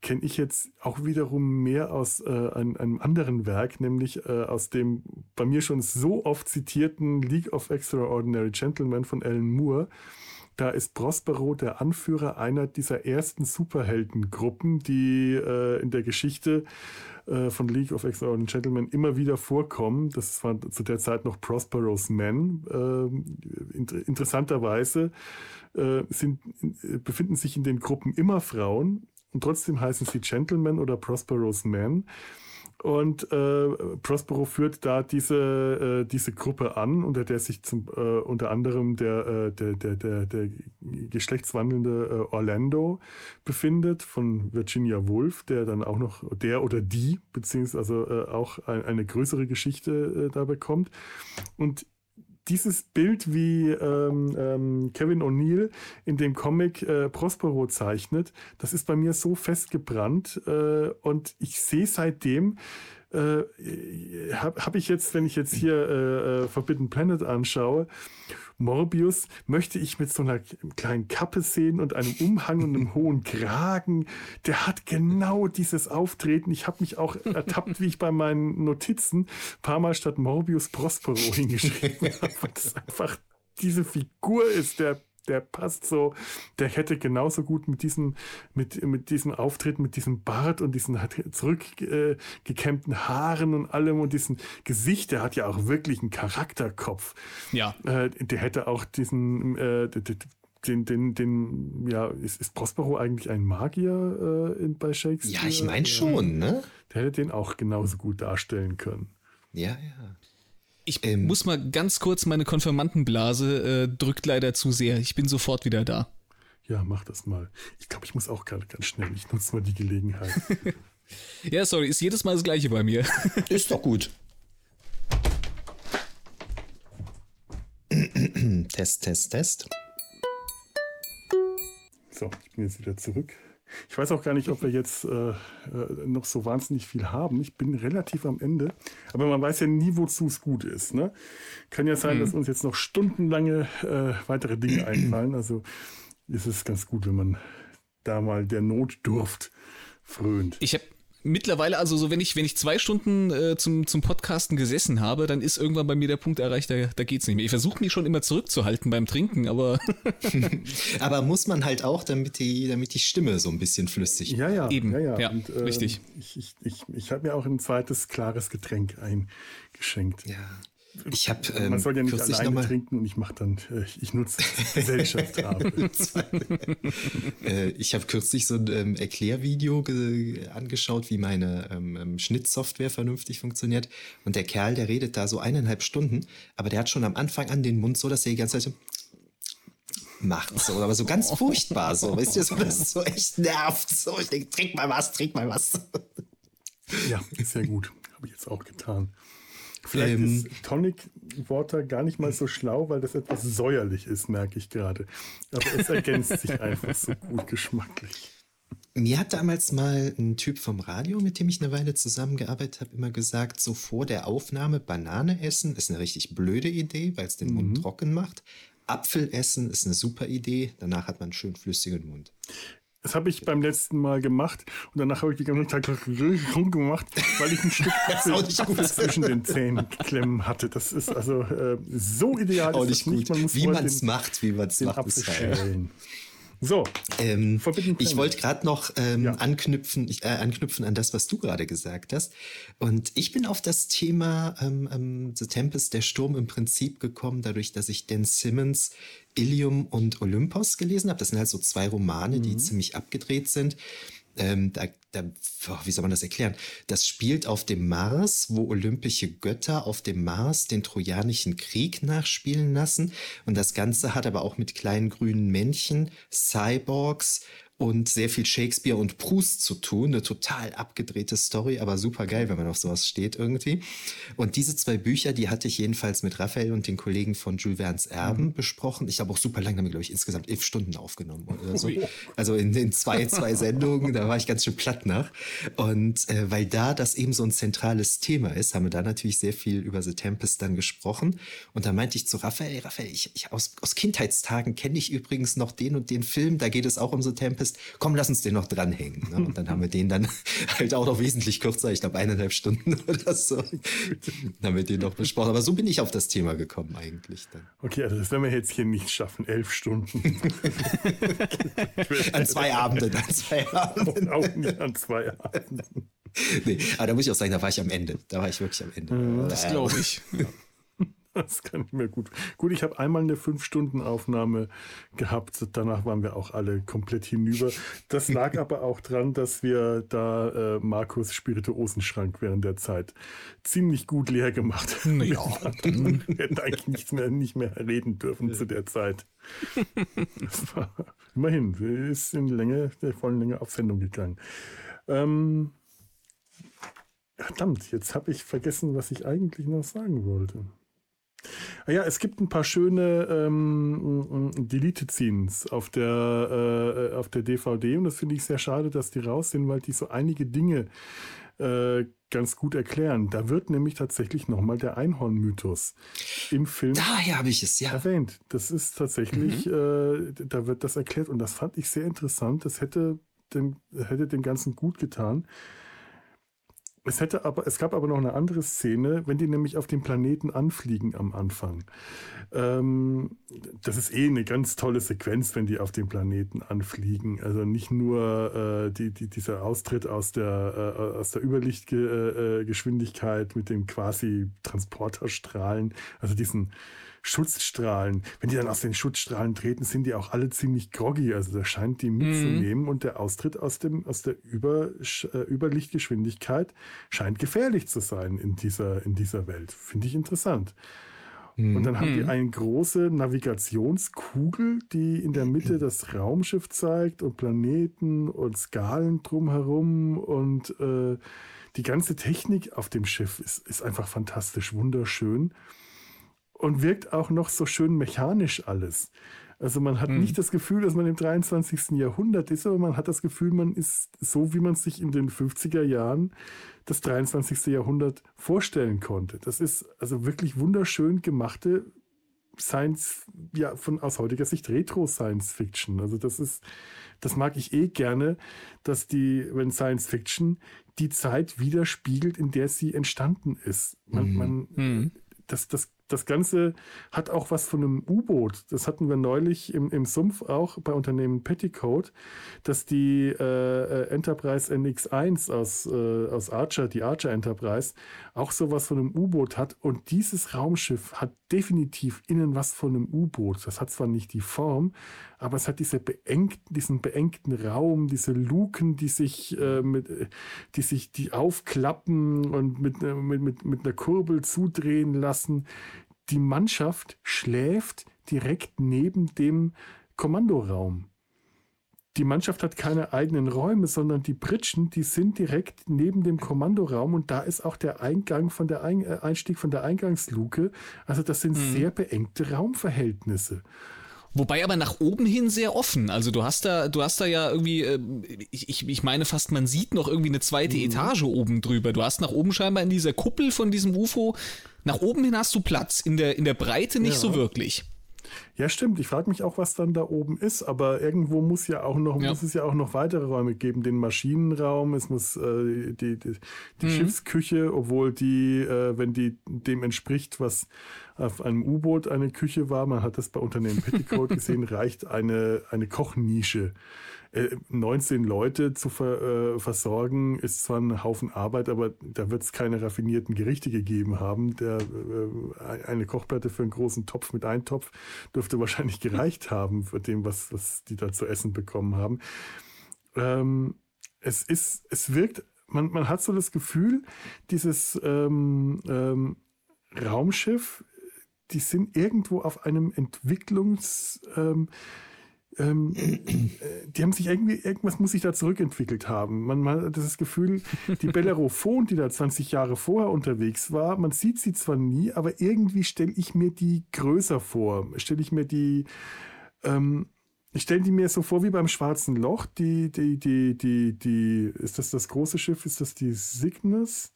kenne ich jetzt auch wiederum mehr aus äh, einem, einem anderen Werk, nämlich äh, aus dem bei mir schon so oft zitierten League of Extraordinary Gentlemen von Alan Moore da ist Prospero der Anführer einer dieser ersten Superheldengruppen, die äh, in der Geschichte äh, von League of Extraordinary Gentlemen immer wieder vorkommen. Das war zu der Zeit noch Prospero's Men. Äh, inter interessanterweise äh, sind, befinden sich in den Gruppen immer Frauen und trotzdem heißen sie Gentlemen oder Prospero's Men. Und äh, Prospero führt da diese, äh, diese Gruppe an, unter der sich zum, äh, unter anderem der, äh, der, der, der, der geschlechtswandelnde äh, Orlando befindet von Virginia Woolf, der dann auch noch, der oder die, beziehungsweise äh, auch ein, eine größere Geschichte da bekommt. Und dieses Bild, wie ähm, ähm, Kevin O'Neill in dem Comic äh, Prospero zeichnet, das ist bei mir so festgebrannt äh, und ich sehe seitdem, äh, habe hab ich jetzt, wenn ich jetzt hier äh, äh, Forbidden Planet anschaue, Morbius möchte ich mit so einer kleinen Kappe sehen und einem Umhang und einem hohen Kragen. Der hat genau dieses Auftreten. Ich habe mich auch ertappt, wie ich bei meinen Notizen ein paar Mal statt Morbius Prospero hingeschrieben habe. Das ist einfach diese Figur ist, der der passt so, der hätte genauso gut mit diesem, mit, mit diesem Auftritt, mit diesem Bart und diesen zurückgekämmten äh, Haaren und allem und diesem Gesicht, der hat ja auch wirklich einen Charakterkopf. Ja. Äh, der hätte auch diesen, äh, den, den, den, ja, ist, ist Prospero eigentlich ein Magier äh, in, bei Shakespeare? Ja, ich meine schon, ne? Der hätte den auch genauso gut darstellen können. Ja, ja. Ich ähm, muss mal ganz kurz, meine Konfirmandenblase äh, drückt leider zu sehr. Ich bin sofort wieder da. Ja, mach das mal. Ich glaube, ich muss auch gerade ganz schnell. Ich nutze mal die Gelegenheit. ja, sorry, ist jedes Mal das gleiche bei mir. ist doch gut. test, Test, Test. So, ich bin jetzt wieder zurück. Ich weiß auch gar nicht, ob wir jetzt äh, äh, noch so wahnsinnig viel haben. Ich bin relativ am Ende. Aber man weiß ja nie, wozu es gut ist. Ne? Kann ja sein, mhm. dass uns jetzt noch stundenlange äh, weitere Dinge einfallen. Also ist es ganz gut, wenn man da mal der Notdurft frönt. Ich habe mittlerweile, also so wenn ich, wenn ich zwei Stunden äh, zum, zum Podcasten gesessen habe, dann ist irgendwann bei mir der Punkt erreicht, da, da geht's nicht mehr. Ich versuche mich schon immer zurückzuhalten beim Trinken, aber. aber muss man halt auch, damit die, damit die Stimme so ein bisschen flüssig Ja, ja. Eben. Ja, ja. ja Und, äh, richtig. Ich, ich, ich, ich habe mir auch ein zweites klares Getränk eingeschenkt. Ja. Ich habe ähm, man soll ja nicht alleine trinken und ich mache dann äh, ich nutze Gesellschaft äh, ich habe kürzlich so ein ähm, Erklärvideo angeschaut, wie meine ähm, ähm, Schnittsoftware vernünftig funktioniert und der Kerl, der redet da so eineinhalb Stunden, aber der hat schon am Anfang an den Mund so, dass er die ganze Zeit so macht so, aber so ganz furchtbar so, weißt du, so, das so echt nervt so. Ich denke, trink mal was, trink mal was. Ja, sehr gut, habe ich jetzt auch getan. Vielleicht ähm, ist Tonic Water gar nicht mal so schlau, weil das etwas säuerlich ist, merke ich gerade. Aber es ergänzt sich einfach so gut geschmacklich. Mir hat damals mal ein Typ vom Radio, mit dem ich eine Weile zusammengearbeitet habe, immer gesagt, so vor der Aufnahme Banane essen ist eine richtig blöde Idee, weil es den mhm. Mund trocken macht. Apfel essen ist eine super Idee, danach hat man einen schön flüssigen Mund. Das habe ich beim letzten Mal gemacht und danach habe ich die ganze Tag rumgemacht, weil ich ein Stück Apfel zwischen den Zähnen klemmen hatte. Das ist also äh, so ideal. Auch nicht gut. Nicht. Man wie man es macht, wie man es macht. Apfel schälen. So, ähm, ich wollte gerade noch ähm, ja. anknüpfen, äh, anknüpfen an das, was du gerade gesagt hast. Und ich bin auf das Thema ähm, ähm, The Tempest, der Sturm im Prinzip gekommen, dadurch, dass ich Dan Simmons Ilium und Olympos gelesen habe. Das sind halt so zwei Romane, die mhm. ziemlich abgedreht sind ähm, da, da, wie soll man das erklären? Das spielt auf dem Mars, wo olympische Götter auf dem Mars den Trojanischen Krieg nachspielen lassen. Und das Ganze hat aber auch mit kleinen grünen Männchen, Cyborgs und sehr viel Shakespeare und Proust zu tun. Eine total abgedrehte Story, aber super geil, wenn man auf sowas steht irgendwie. Und diese zwei Bücher, die hatte ich jedenfalls mit Raphael und den Kollegen von Jules Verne's Erben mhm. besprochen. Ich habe auch super lange damit, glaube ich, insgesamt elf Stunden aufgenommen oder so. Also in den zwei, zwei Sendungen, da war ich ganz schön platt nach. Und äh, weil da das eben so ein zentrales Thema ist, haben wir da natürlich sehr viel über The Tempest dann gesprochen. Und da meinte ich zu Raphael, Raphael, ich, ich aus, aus Kindheitstagen kenne ich übrigens noch den und den Film, da geht es auch um The Tempest ist, komm, lass uns den noch dranhängen. Ne? Und dann haben wir den dann halt auch noch wesentlich kürzer, ich glaube eineinhalb Stunden oder so, dann haben wir den noch besprochen. Aber so bin ich auf das Thema gekommen eigentlich dann. Okay, also das werden wir jetzt hier nicht schaffen, elf Stunden. an zwei Abenden, an zwei Abenden. auch nicht an zwei Abenden. Nee, aber da muss ich auch sagen, da war ich am Ende. Da war ich wirklich am Ende. Das glaube ich. Ja. Das kann ich mir gut. Gut, ich habe einmal eine Fünf-Stunden-Aufnahme gehabt. Danach waren wir auch alle komplett hinüber. Das lag aber auch dran, dass wir da äh, Markus Spirituosenschrank während der Zeit ziemlich gut leer gemacht haben. Ja. Wir hätten eigentlich nicht mehr, nicht mehr reden dürfen zu der Zeit. Das war, immerhin, ist in Länge, der vollen Länge auf Sendung gegangen. Ähm, verdammt, jetzt habe ich vergessen, was ich eigentlich noch sagen wollte. Ah ja, es gibt ein paar schöne ähm, Deleted Scenes auf der, äh, auf der DVD und das finde ich sehr schade, dass die raus sind, weil die so einige Dinge äh, ganz gut erklären. Da wird nämlich tatsächlich nochmal der Einhorn-Mythos im Film Daher habe ich es, ja. erwähnt. Das ist tatsächlich, mhm. äh, da wird das erklärt und das fand ich sehr interessant. Das hätte dem, hätte dem Ganzen gut getan. Es hätte aber, es gab aber noch eine andere Szene, wenn die nämlich auf dem Planeten anfliegen am Anfang. Ähm, das ist eh eine ganz tolle Sequenz, wenn die auf dem Planeten anfliegen. Also nicht nur äh, die, die, dieser Austritt aus der, äh, aus der Überlichtgeschwindigkeit mit den quasi Transporterstrahlen, also diesen Schutzstrahlen. Wenn die dann aus den Schutzstrahlen treten, sind die auch alle ziemlich groggy. Also da scheint die mitzunehmen mhm. und der Austritt aus, dem, aus der Über, äh, Überlichtgeschwindigkeit scheint gefährlich zu sein in dieser, in dieser Welt. Finde ich interessant. Mhm. Und dann haben die mhm. eine große Navigationskugel, die in der Mitte das Raumschiff zeigt und Planeten und Skalen drumherum und äh, die ganze Technik auf dem Schiff ist, ist einfach fantastisch, wunderschön und wirkt auch noch so schön mechanisch alles. Also man hat hm. nicht das Gefühl, dass man im 23. Jahrhundert ist, aber man hat das Gefühl, man ist so, wie man sich in den 50er Jahren das 23. Jahrhundert vorstellen konnte. Das ist also wirklich wunderschön gemachte Science, ja, von aus heutiger Sicht Retro Science Fiction. Also das ist, das mag ich eh gerne, dass die, wenn Science Fiction die Zeit widerspiegelt, in der sie entstanden ist. Man, mhm. man mhm. das, das das Ganze hat auch was von einem U-Boot. Das hatten wir neulich im, im Sumpf auch bei Unternehmen Petticoat, dass die äh, Enterprise NX1 aus, äh, aus Archer, die Archer Enterprise, auch sowas von einem U-Boot hat. Und dieses Raumschiff hat definitiv innen was von einem U-Boot. Das hat zwar nicht die Form, aber es hat diese beengten, diesen beengten Raum, diese Luken, die sich, äh, mit, äh, die sich, die aufklappen und mit, äh, mit, mit, mit einer Kurbel zudrehen lassen. Die Mannschaft schläft direkt neben dem Kommandoraum. die Mannschaft hat keine eigenen Räume, sondern die Pritschen, die sind direkt neben dem Kommandoraum und da ist auch der Eingang von der Ein äh, Einstieg von der Eingangsluke. Also das sind mhm. sehr beengte Raumverhältnisse. Wobei aber nach oben hin sehr offen. Also du hast da, du hast da ja irgendwie, äh, ich, ich meine fast, man sieht noch irgendwie eine zweite mhm. Etage oben drüber. Du hast nach oben scheinbar in dieser Kuppel von diesem UFO, nach oben hin hast du Platz, in der, in der Breite nicht ja. so wirklich. Ja, stimmt. Ich frage mich auch, was dann da oben ist, aber irgendwo muss ja auch noch, ja. muss es ja auch noch weitere Räume geben. Den Maschinenraum, es muss äh, die, die, die mhm. Schiffsküche, obwohl die, äh, wenn die dem entspricht, was auf einem U-Boot eine Küche war, man hat das bei Unternehmen Petticoat gesehen, reicht eine, eine Kochnische. 19 äh, Leute zu ver, äh, versorgen, ist zwar ein Haufen Arbeit, aber da wird es keine raffinierten Gerichte gegeben haben. Der, äh, eine Kochplatte für einen großen Topf mit Eintopf dürfte wahrscheinlich gereicht haben für dem, was, was die da zu essen bekommen haben. Ähm, es ist, es wirkt, man, man hat so das Gefühl, dieses ähm, ähm, Raumschiff die sind irgendwo auf einem Entwicklungs... Ähm, ähm, äh, die haben sich irgendwie, irgendwas muss sich da zurückentwickelt haben. Man, man hat das Gefühl, die Bellerophon, die da 20 Jahre vorher unterwegs war, man sieht sie zwar nie, aber irgendwie stelle ich mir die größer vor. Stelle ich mir die, ähm, ich stelle die mir so vor wie beim Schwarzen Loch. Die, die, die, die, die, ist das das große Schiff? Ist das die Cygnus?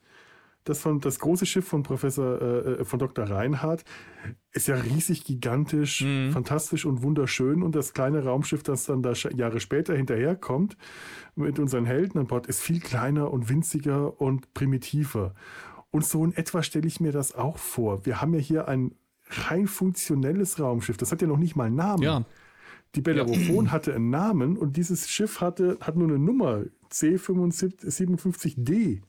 Das von das große Schiff von Professor äh, äh von Dr. Reinhardt ist ja riesig, gigantisch, mhm. fantastisch und wunderschön und das kleine Raumschiff, das dann da Jahre später hinterherkommt mit unseren Helden an Bord, ist viel kleiner und winziger und primitiver. Und so in etwa stelle ich mir das auch vor. Wir haben ja hier ein rein funktionelles Raumschiff. Das hat ja noch nicht mal einen Namen. Ja. Die Bellerophon ja. hatte einen Namen und dieses Schiff hatte, hat nur eine Nummer, C57D.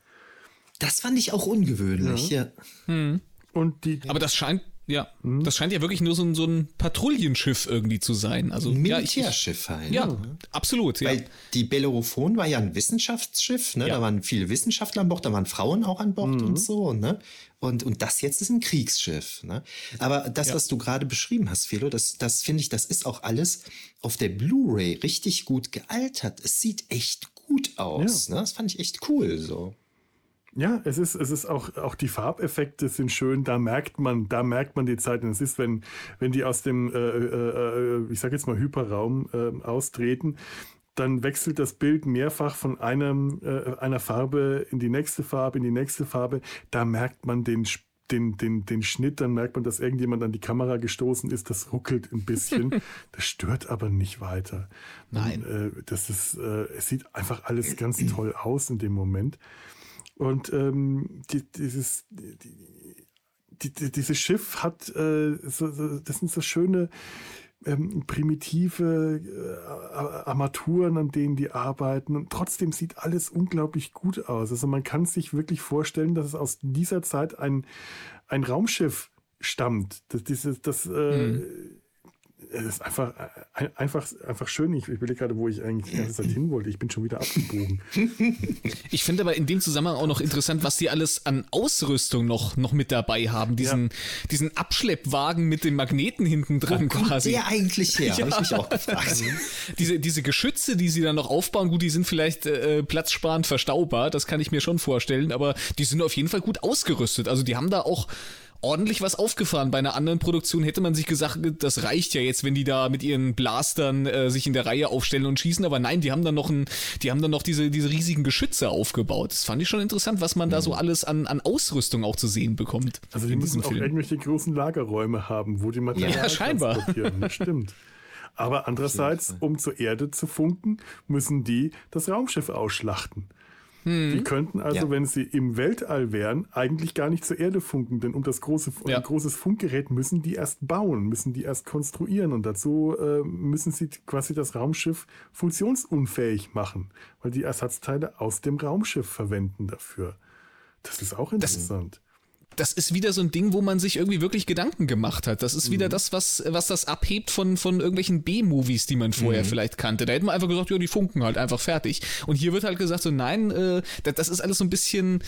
Das fand ich auch ungewöhnlich, ja. ja. Hm. Und die, Aber das scheint, ja, hm. das scheint ja wirklich nur so ein, so ein Patrouillenschiff irgendwie zu sein. Also, Militärschiff ja, halt. Ja, ne? absolut. Ja. Weil die Bellerophon war ja ein Wissenschaftsschiff, ne? Ja. da waren viele Wissenschaftler an Bord, da waren Frauen auch an Bord mhm. und so. Ne? Und, und das jetzt ist ein Kriegsschiff. Ne? Aber das, ja. was du gerade beschrieben hast, Philo, das, das finde ich, das ist auch alles auf der Blu-ray richtig gut gealtert. Es sieht echt gut aus. Ne? Das fand ich echt cool so. Ja, es ist, es ist auch, auch die Farbeffekte sind schön, da merkt man, da merkt man die Zeit. Und es ist, wenn, wenn die aus dem, äh, äh, äh ich sag jetzt mal, Hyperraum äh, austreten, dann wechselt das Bild mehrfach von einem, äh, einer Farbe in die nächste Farbe, in die nächste Farbe. Da merkt man den den, den, den Schnitt, dann merkt man, dass irgendjemand an die Kamera gestoßen ist, das ruckelt ein bisschen. das stört aber nicht weiter. Nein. äh, das ist, äh, es sieht einfach alles ganz toll aus in dem Moment. Und ähm, die, dieses, die, die, dieses Schiff hat, äh, so, so, das sind so schöne ähm, primitive äh, Armaturen, an denen die arbeiten. Und trotzdem sieht alles unglaublich gut aus. Also man kann sich wirklich vorstellen, dass es aus dieser Zeit ein, ein Raumschiff stammt. Das, dieses, das, äh, mhm es ist einfach, einfach, einfach schön. Ich, ich will gerade, wo ich eigentlich die ganze Zeit hin wollte. Ich bin schon wieder abgebogen. Ich finde aber in dem Zusammenhang auch noch interessant, was die alles an Ausrüstung noch, noch mit dabei haben. Diesen, ja. diesen Abschleppwagen mit dem Magneten hinten dran wo quasi. der eigentlich her? Ja. Habe ich mich auch gefragt. diese, diese Geschütze, die sie dann noch aufbauen, gut, die sind vielleicht äh, platzsparend verstaubar, das kann ich mir schon vorstellen, aber die sind auf jeden Fall gut ausgerüstet. Also die haben da auch ordentlich was aufgefahren. Bei einer anderen Produktion hätte man sich gesagt, das reicht ja jetzt, wenn die da mit ihren Blastern äh, sich in der Reihe aufstellen und schießen. Aber nein, die haben dann noch ein, die haben dann noch diese, diese riesigen Geschütze aufgebaut. Das fand ich schon interessant, was man da so mhm. alles an, an Ausrüstung auch zu sehen bekommt. Also die müssen auch Film. irgendwelche großen Lagerräume haben, wo die Materialien ja, scheinbar. transportieren. Das stimmt. Aber andererseits, um zur Erde zu funken, müssen die das Raumschiff ausschlachten. Hm. Die könnten also, ja. wenn sie im Weltall wären, eigentlich gar nicht zur Erde funken, denn um das große, ja. ein großes Funkgerät müssen die erst bauen, müssen die erst konstruieren und dazu äh, müssen sie quasi das Raumschiff funktionsunfähig machen, weil die Ersatzteile aus dem Raumschiff verwenden dafür. Das ist auch interessant. Das das ist wieder so ein Ding, wo man sich irgendwie wirklich Gedanken gemacht hat. Das ist wieder mhm. das, was, was das abhebt von, von irgendwelchen B-Movies, die man vorher mhm. vielleicht kannte. Da hätte man einfach gesagt, ja, die funken halt einfach fertig. Und hier wird halt gesagt, so nein, äh, das, das ist alles so ein bisschen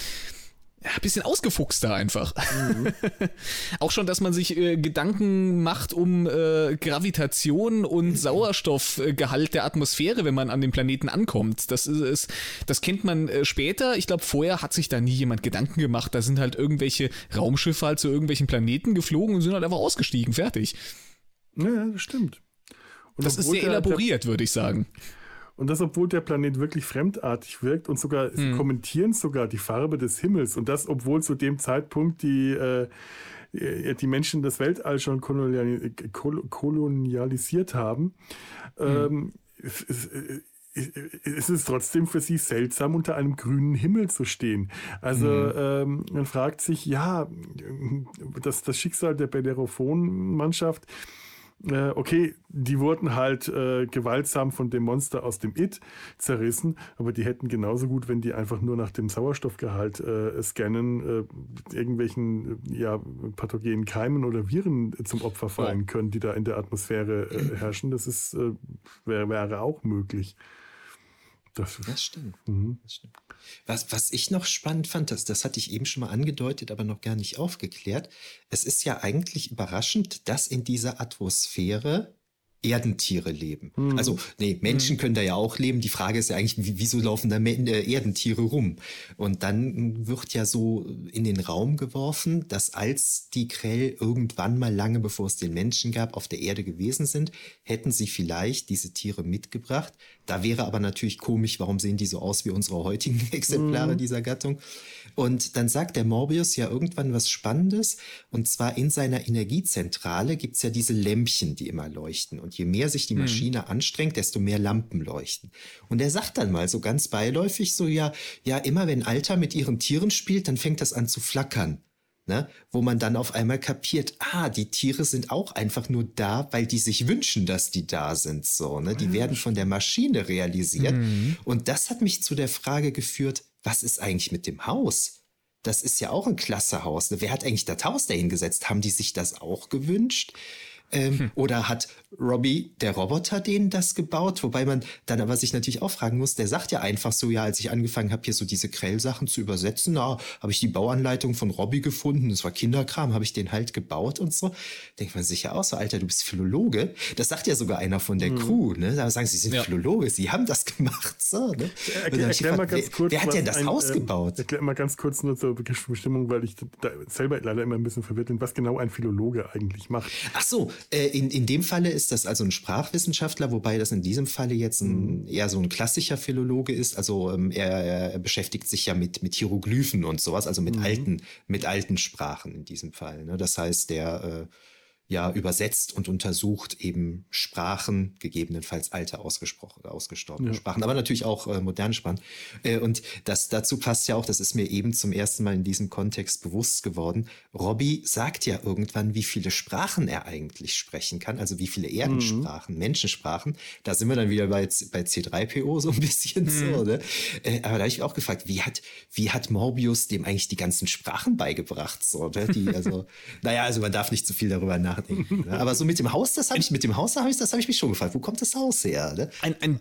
ein bisschen ausgefuchster einfach. Mhm. auch schon, dass man sich äh, Gedanken macht um äh, Gravitation und Sauerstoffgehalt der Atmosphäre, wenn man an den Planeten ankommt. Das ist, ist das kennt man äh, später. Ich glaube, vorher hat sich da nie jemand Gedanken gemacht. Da sind halt irgendwelche Raumschiffe halt zu irgendwelchen Planeten geflogen und sind halt einfach ausgestiegen. Fertig. Ja, das stimmt. Und das ist sehr elaboriert, würde ich sagen. Und das, obwohl der Planet wirklich fremdartig wirkt und sogar, hm. sie kommentieren sogar die Farbe des Himmels. Und das, obwohl zu dem Zeitpunkt die, äh, die Menschen das Weltall schon kolonialisiert haben. Hm. Ähm, es, es, es ist trotzdem für sie seltsam, unter einem grünen Himmel zu stehen. Also mhm. ähm, man fragt sich, ja, das, das Schicksal der Bellerophon-Mannschaft äh, okay, die wurden halt äh, gewaltsam von dem Monster aus dem It zerrissen, aber die hätten genauso gut, wenn die einfach nur nach dem Sauerstoffgehalt äh, scannen, äh, irgendwelchen ja, pathogenen Keimen oder Viren zum Opfer fallen können, die da in der Atmosphäre äh, herrschen. Das ist, äh, wäre, wäre auch möglich. Das, das, stimmt. Mhm. das, stimmt. Was, was ich noch spannend fand, das, das hatte ich eben schon mal angedeutet, aber noch gar nicht aufgeklärt. Es ist ja eigentlich überraschend, dass in dieser Atmosphäre Erdentiere leben. Hm. Also, nee, Menschen hm. können da ja auch leben. Die Frage ist ja eigentlich, wieso laufen da äh, Erdentiere rum? Und dann wird ja so in den Raum geworfen, dass als die Krell irgendwann mal lange bevor es den Menschen gab, auf der Erde gewesen sind, hätten sie vielleicht diese Tiere mitgebracht. Da wäre aber natürlich komisch, warum sehen die so aus wie unsere heutigen Exemplare hm. dieser Gattung? Und dann sagt der Morbius ja irgendwann was Spannendes. Und zwar in seiner Energiezentrale gibt's ja diese Lämpchen, die immer leuchten. Und je mehr sich die hm. Maschine mhm. anstrengt, desto mehr Lampen leuchten. Und er sagt dann mal so ganz beiläufig so, ja, ja, immer wenn Alter mit ihren Tieren spielt, dann fängt das an zu flackern. Ne? Wo man dann auf einmal kapiert, ah, die Tiere sind auch einfach nur da, weil die sich wünschen, dass die da sind. So, ne? Die werden von der Maschine realisiert. Mhm. Und das hat mich zu der Frage geführt, was ist eigentlich mit dem Haus? Das ist ja auch ein klasse Haus. Wer hat eigentlich das Haus dahin gesetzt? Haben die sich das auch gewünscht? Ähm, hm. Oder hat Robbie, der Roboter, denen das gebaut? Wobei man dann aber sich natürlich auch fragen muss, der sagt ja einfach so, ja, als ich angefangen habe, hier so diese Krell-Sachen zu übersetzen, na, habe ich die Bauanleitung von Robbie gefunden, das war Kinderkram, habe ich den halt gebaut und so. Denkt man sich ja auch so, Alter, du bist Philologe. Das sagt ja sogar einer von der hm. Crew, ne? Da sagen sie, sie sind ja. Philologe, sie haben das gemacht, so, ne? Erklär, erklär mal ganz kurz, wer, wer hat denn das ein, Haus ähm, gebaut? Erklär mal ganz kurz nur zur Bestimmung, weil ich da selber leider immer ein bisschen verwirrt bin, was genau ein Philologe eigentlich macht. Ach so, äh, in, in dem Falle ist das also ein Sprachwissenschaftler, wobei das in diesem Falle jetzt ein, mhm. eher so ein klassischer Philologe ist. Also ähm, er, er, beschäftigt sich ja mit, mit Hieroglyphen und sowas, also mit mhm. alten, mit alten Sprachen in diesem Fall. Ne? Das heißt, der äh, ja übersetzt und untersucht eben Sprachen, gegebenenfalls alte ausgesprochen, ausgestorbene ja. Sprachen, aber natürlich auch äh, moderne Sprachen. Äh, und das dazu passt ja auch, das ist mir eben zum ersten Mal in diesem Kontext bewusst geworden. Robbie sagt ja irgendwann, wie viele Sprachen er eigentlich sprechen kann, also wie viele Erdensprachen, mhm. Menschensprachen. Da sind wir dann wieder bei, bei C3PO so ein bisschen mhm. so. Ne? Äh, aber da habe ich auch gefragt, wie hat, wie hat Morbius dem eigentlich die ganzen Sprachen beigebracht? So, ne? die, also, naja, also man darf nicht zu viel darüber nachdenken nachdenken. Ne? Aber so mit dem Haus, das habe ich, mit dem Haus, habe ich, das habe ich mich schon gefragt. Wo kommt das Haus her? Ne? Ein, ein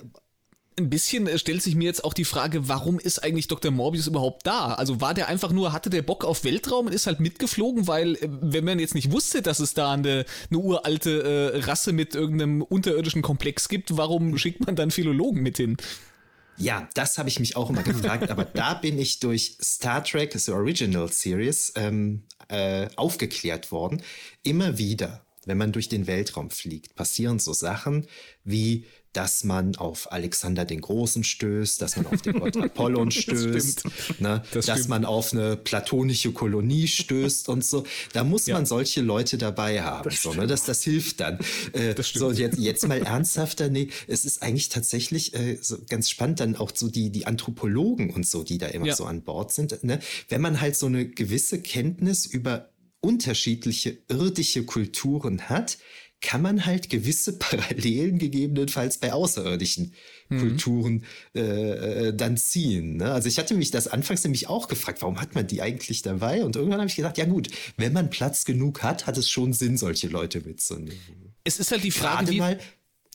ein bisschen äh, stellt sich mir jetzt auch die Frage, warum ist eigentlich Dr. Morbius überhaupt da? Also war der einfach nur, hatte der Bock auf Weltraum und ist halt mitgeflogen, weil äh, wenn man jetzt nicht wusste, dass es da eine, eine uralte äh, Rasse mit irgendeinem unterirdischen Komplex gibt, warum schickt man dann Philologen mit hin? Ja, das habe ich mich auch immer gefragt, aber da bin ich durch Star Trek, The Original Series, ähm, äh, aufgeklärt worden. Immer wieder, wenn man durch den Weltraum fliegt, passieren so Sachen wie dass man auf Alexander den Großen stößt, dass man auf den Gott Apollon stößt, das ne, das dass man auf eine platonische Kolonie stößt und so. Da muss ja. man solche Leute dabei haben. Das, so, ne, das, das hilft dann. Äh, so, jetzt, jetzt mal ernsthafter, nee, es ist eigentlich tatsächlich äh, so ganz spannend, dann auch so die, die Anthropologen und so, die da immer ja. so an Bord sind. Ne? Wenn man halt so eine gewisse Kenntnis über unterschiedliche irdische Kulturen hat, kann man halt gewisse Parallelen gegebenenfalls bei außerirdischen mhm. Kulturen äh, äh, dann ziehen. Ne? Also ich hatte mich das anfangs nämlich auch gefragt, warum hat man die eigentlich dabei? Und irgendwann habe ich gedacht, ja gut, wenn man Platz genug hat, hat es schon Sinn, solche Leute mitzunehmen. Es ist halt die Frage, Gerade wie, mal,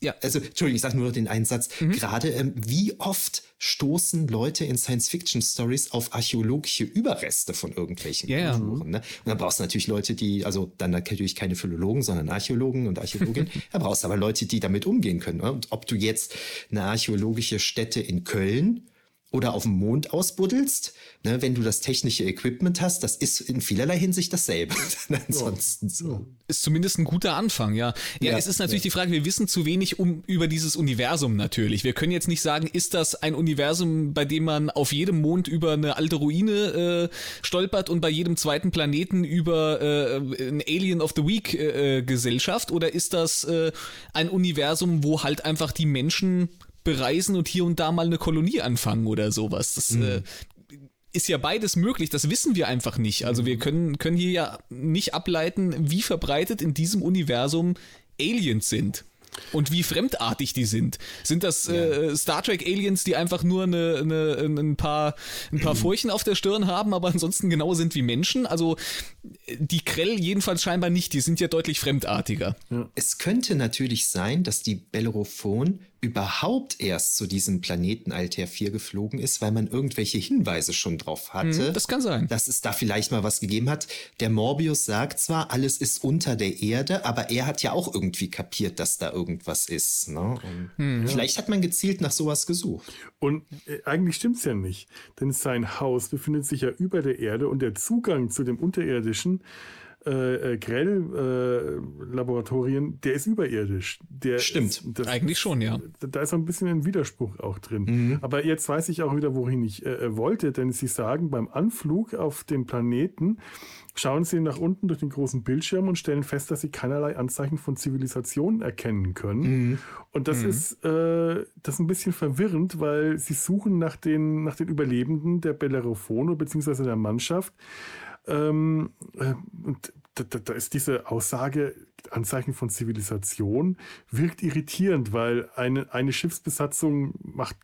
ja. Also, Entschuldigung, ich sage nur den Einsatz. Mhm. Gerade, ähm, wie oft stoßen Leute in Science-Fiction-Stories auf archäologische Überreste von irgendwelchen yeah. Kulturen? Ne? Und dann brauchst du natürlich Leute, die, also dann natürlich keine Philologen, sondern Archäologen und Archäologinnen. da brauchst du aber Leute, die damit umgehen können. Ne? Und ob du jetzt eine archäologische Stätte in Köln oder auf dem Mond ausbuddelst, ne, wenn du das technische Equipment hast, das ist in vielerlei Hinsicht dasselbe. Ansonsten so. Ist zumindest ein guter Anfang, ja. Ja, ja es ist natürlich ja. die Frage, wir wissen zu wenig um, über dieses Universum natürlich. Wir können jetzt nicht sagen, ist das ein Universum, bei dem man auf jedem Mond über eine alte Ruine äh, stolpert und bei jedem zweiten Planeten über äh, ein Alien of the Week äh, äh Gesellschaft oder ist das äh, ein Universum, wo halt einfach die Menschen bereisen und hier und da mal eine Kolonie anfangen oder sowas. Das mhm. äh, ist ja beides möglich, das wissen wir einfach nicht. Also wir mhm. können, können hier ja nicht ableiten, wie verbreitet in diesem Universum Aliens sind. Und wie fremdartig die sind. Sind das ja. äh, Star Trek Aliens, die einfach nur eine, eine, ein paar, ein paar Furchen auf der Stirn haben, aber ansonsten genau sind wie Menschen? Also die Krell jedenfalls scheinbar nicht, die sind ja deutlich fremdartiger. Es könnte natürlich sein, dass die Bellerophon überhaupt erst zu diesem Planeten Altair 4 geflogen ist, weil man irgendwelche Hinweise schon drauf hatte. Hm, das kann sein. Dass es da vielleicht mal was gegeben hat. Der Morbius sagt zwar, alles ist unter der Erde, aber er hat ja auch irgendwie kapiert, dass da irgendwas ist. Ne? Hm, vielleicht ja. hat man gezielt nach sowas gesucht. Und äh, eigentlich es ja nicht, denn sein Haus befindet sich ja über der Erde und der Zugang zu dem Unterirdischen äh, äh Grell-Laboratorien, äh, der ist überirdisch. Der Stimmt, ist, das, eigentlich schon, ja. Da ist ein bisschen ein Widerspruch auch drin. Mhm. Aber jetzt weiß ich auch wieder, wohin ich äh, äh, wollte, denn Sie sagen, beim Anflug auf den Planeten schauen Sie nach unten durch den großen Bildschirm und stellen fest, dass Sie keinerlei Anzeichen von Zivilisation erkennen können. Mhm. Und das mhm. ist äh, das ist ein bisschen verwirrend, weil Sie suchen nach den, nach den Überlebenden der Bellerophon bzw. der Mannschaft. Ähm, äh, und da, da, ist diese Aussage, Anzeichen von Zivilisation, wirkt irritierend, weil eine, eine Schiffsbesatzung macht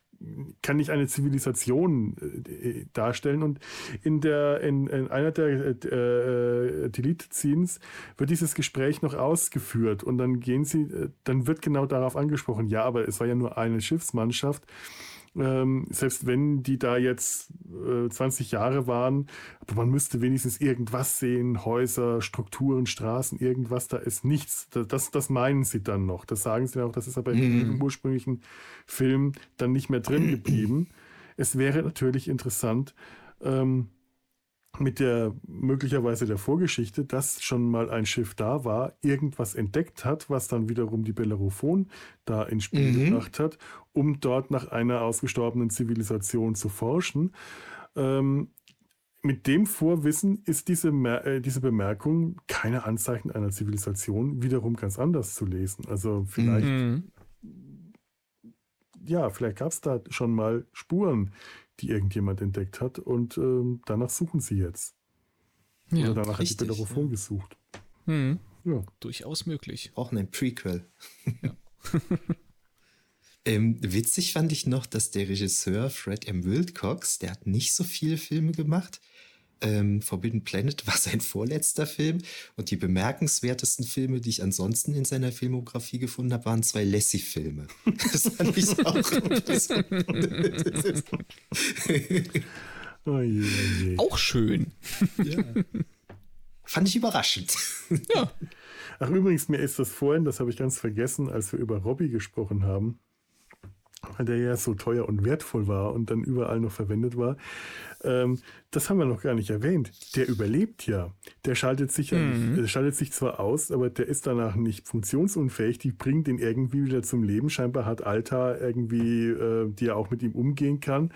kann nicht eine Zivilisation äh, darstellen. Und in, der, in, in einer der äh, Delete-Scenes wird dieses Gespräch noch ausgeführt und dann gehen sie, äh, dann wird genau darauf angesprochen, ja, aber es war ja nur eine Schiffsmannschaft ähm, selbst wenn die da jetzt äh, 20 Jahre waren, aber man müsste wenigstens irgendwas sehen, Häuser, Strukturen, Straßen, irgendwas, da ist nichts. Das, das meinen sie dann noch. Das sagen sie auch, das ist aber mhm. im ursprünglichen Film dann nicht mehr drin geblieben. Es wäre natürlich interessant, ähm, mit der möglicherweise der Vorgeschichte, dass schon mal ein Schiff da war, irgendwas entdeckt hat, was dann wiederum die Bellerophon da ins Spiel mhm. gebracht hat, um dort nach einer ausgestorbenen Zivilisation zu forschen. Ähm, mit dem Vorwissen ist diese, äh, diese Bemerkung keine Anzeichen einer Zivilisation wiederum ganz anders zu lesen. Also vielleicht, mhm. ja, vielleicht gab es da schon mal Spuren, die irgendjemand entdeckt hat und ähm, danach suchen sie jetzt. Ja, Oder danach richtig, hat die Bellerophon ja. gesucht. Hm. Ja. Durchaus möglich. Auch ein Prequel. Ja. ähm, witzig fand ich noch, dass der Regisseur Fred M. Wilcox, der hat nicht so viele Filme gemacht, ähm, Forbidden Planet war sein vorletzter Film und die bemerkenswertesten Filme, die ich ansonsten in seiner Filmografie gefunden habe, waren zwei Lassie-Filme. Das fand ich auch ein bisschen. oh je, oh je. Auch schön. Ja. Fand ich überraschend. Ja. Ach, übrigens, mir ist das vorhin, das habe ich ganz vergessen, als wir über Robbie gesprochen haben, der ja so teuer und wertvoll war und dann überall noch verwendet war. Ähm, das haben wir noch gar nicht erwähnt. Der überlebt ja. Der schaltet sich, ja mhm. nicht, schaltet sich zwar aus, aber der ist danach nicht funktionsunfähig. Die bringt ihn irgendwie wieder zum Leben. Scheinbar hat Alta irgendwie, äh, die ja auch mit ihm umgehen kann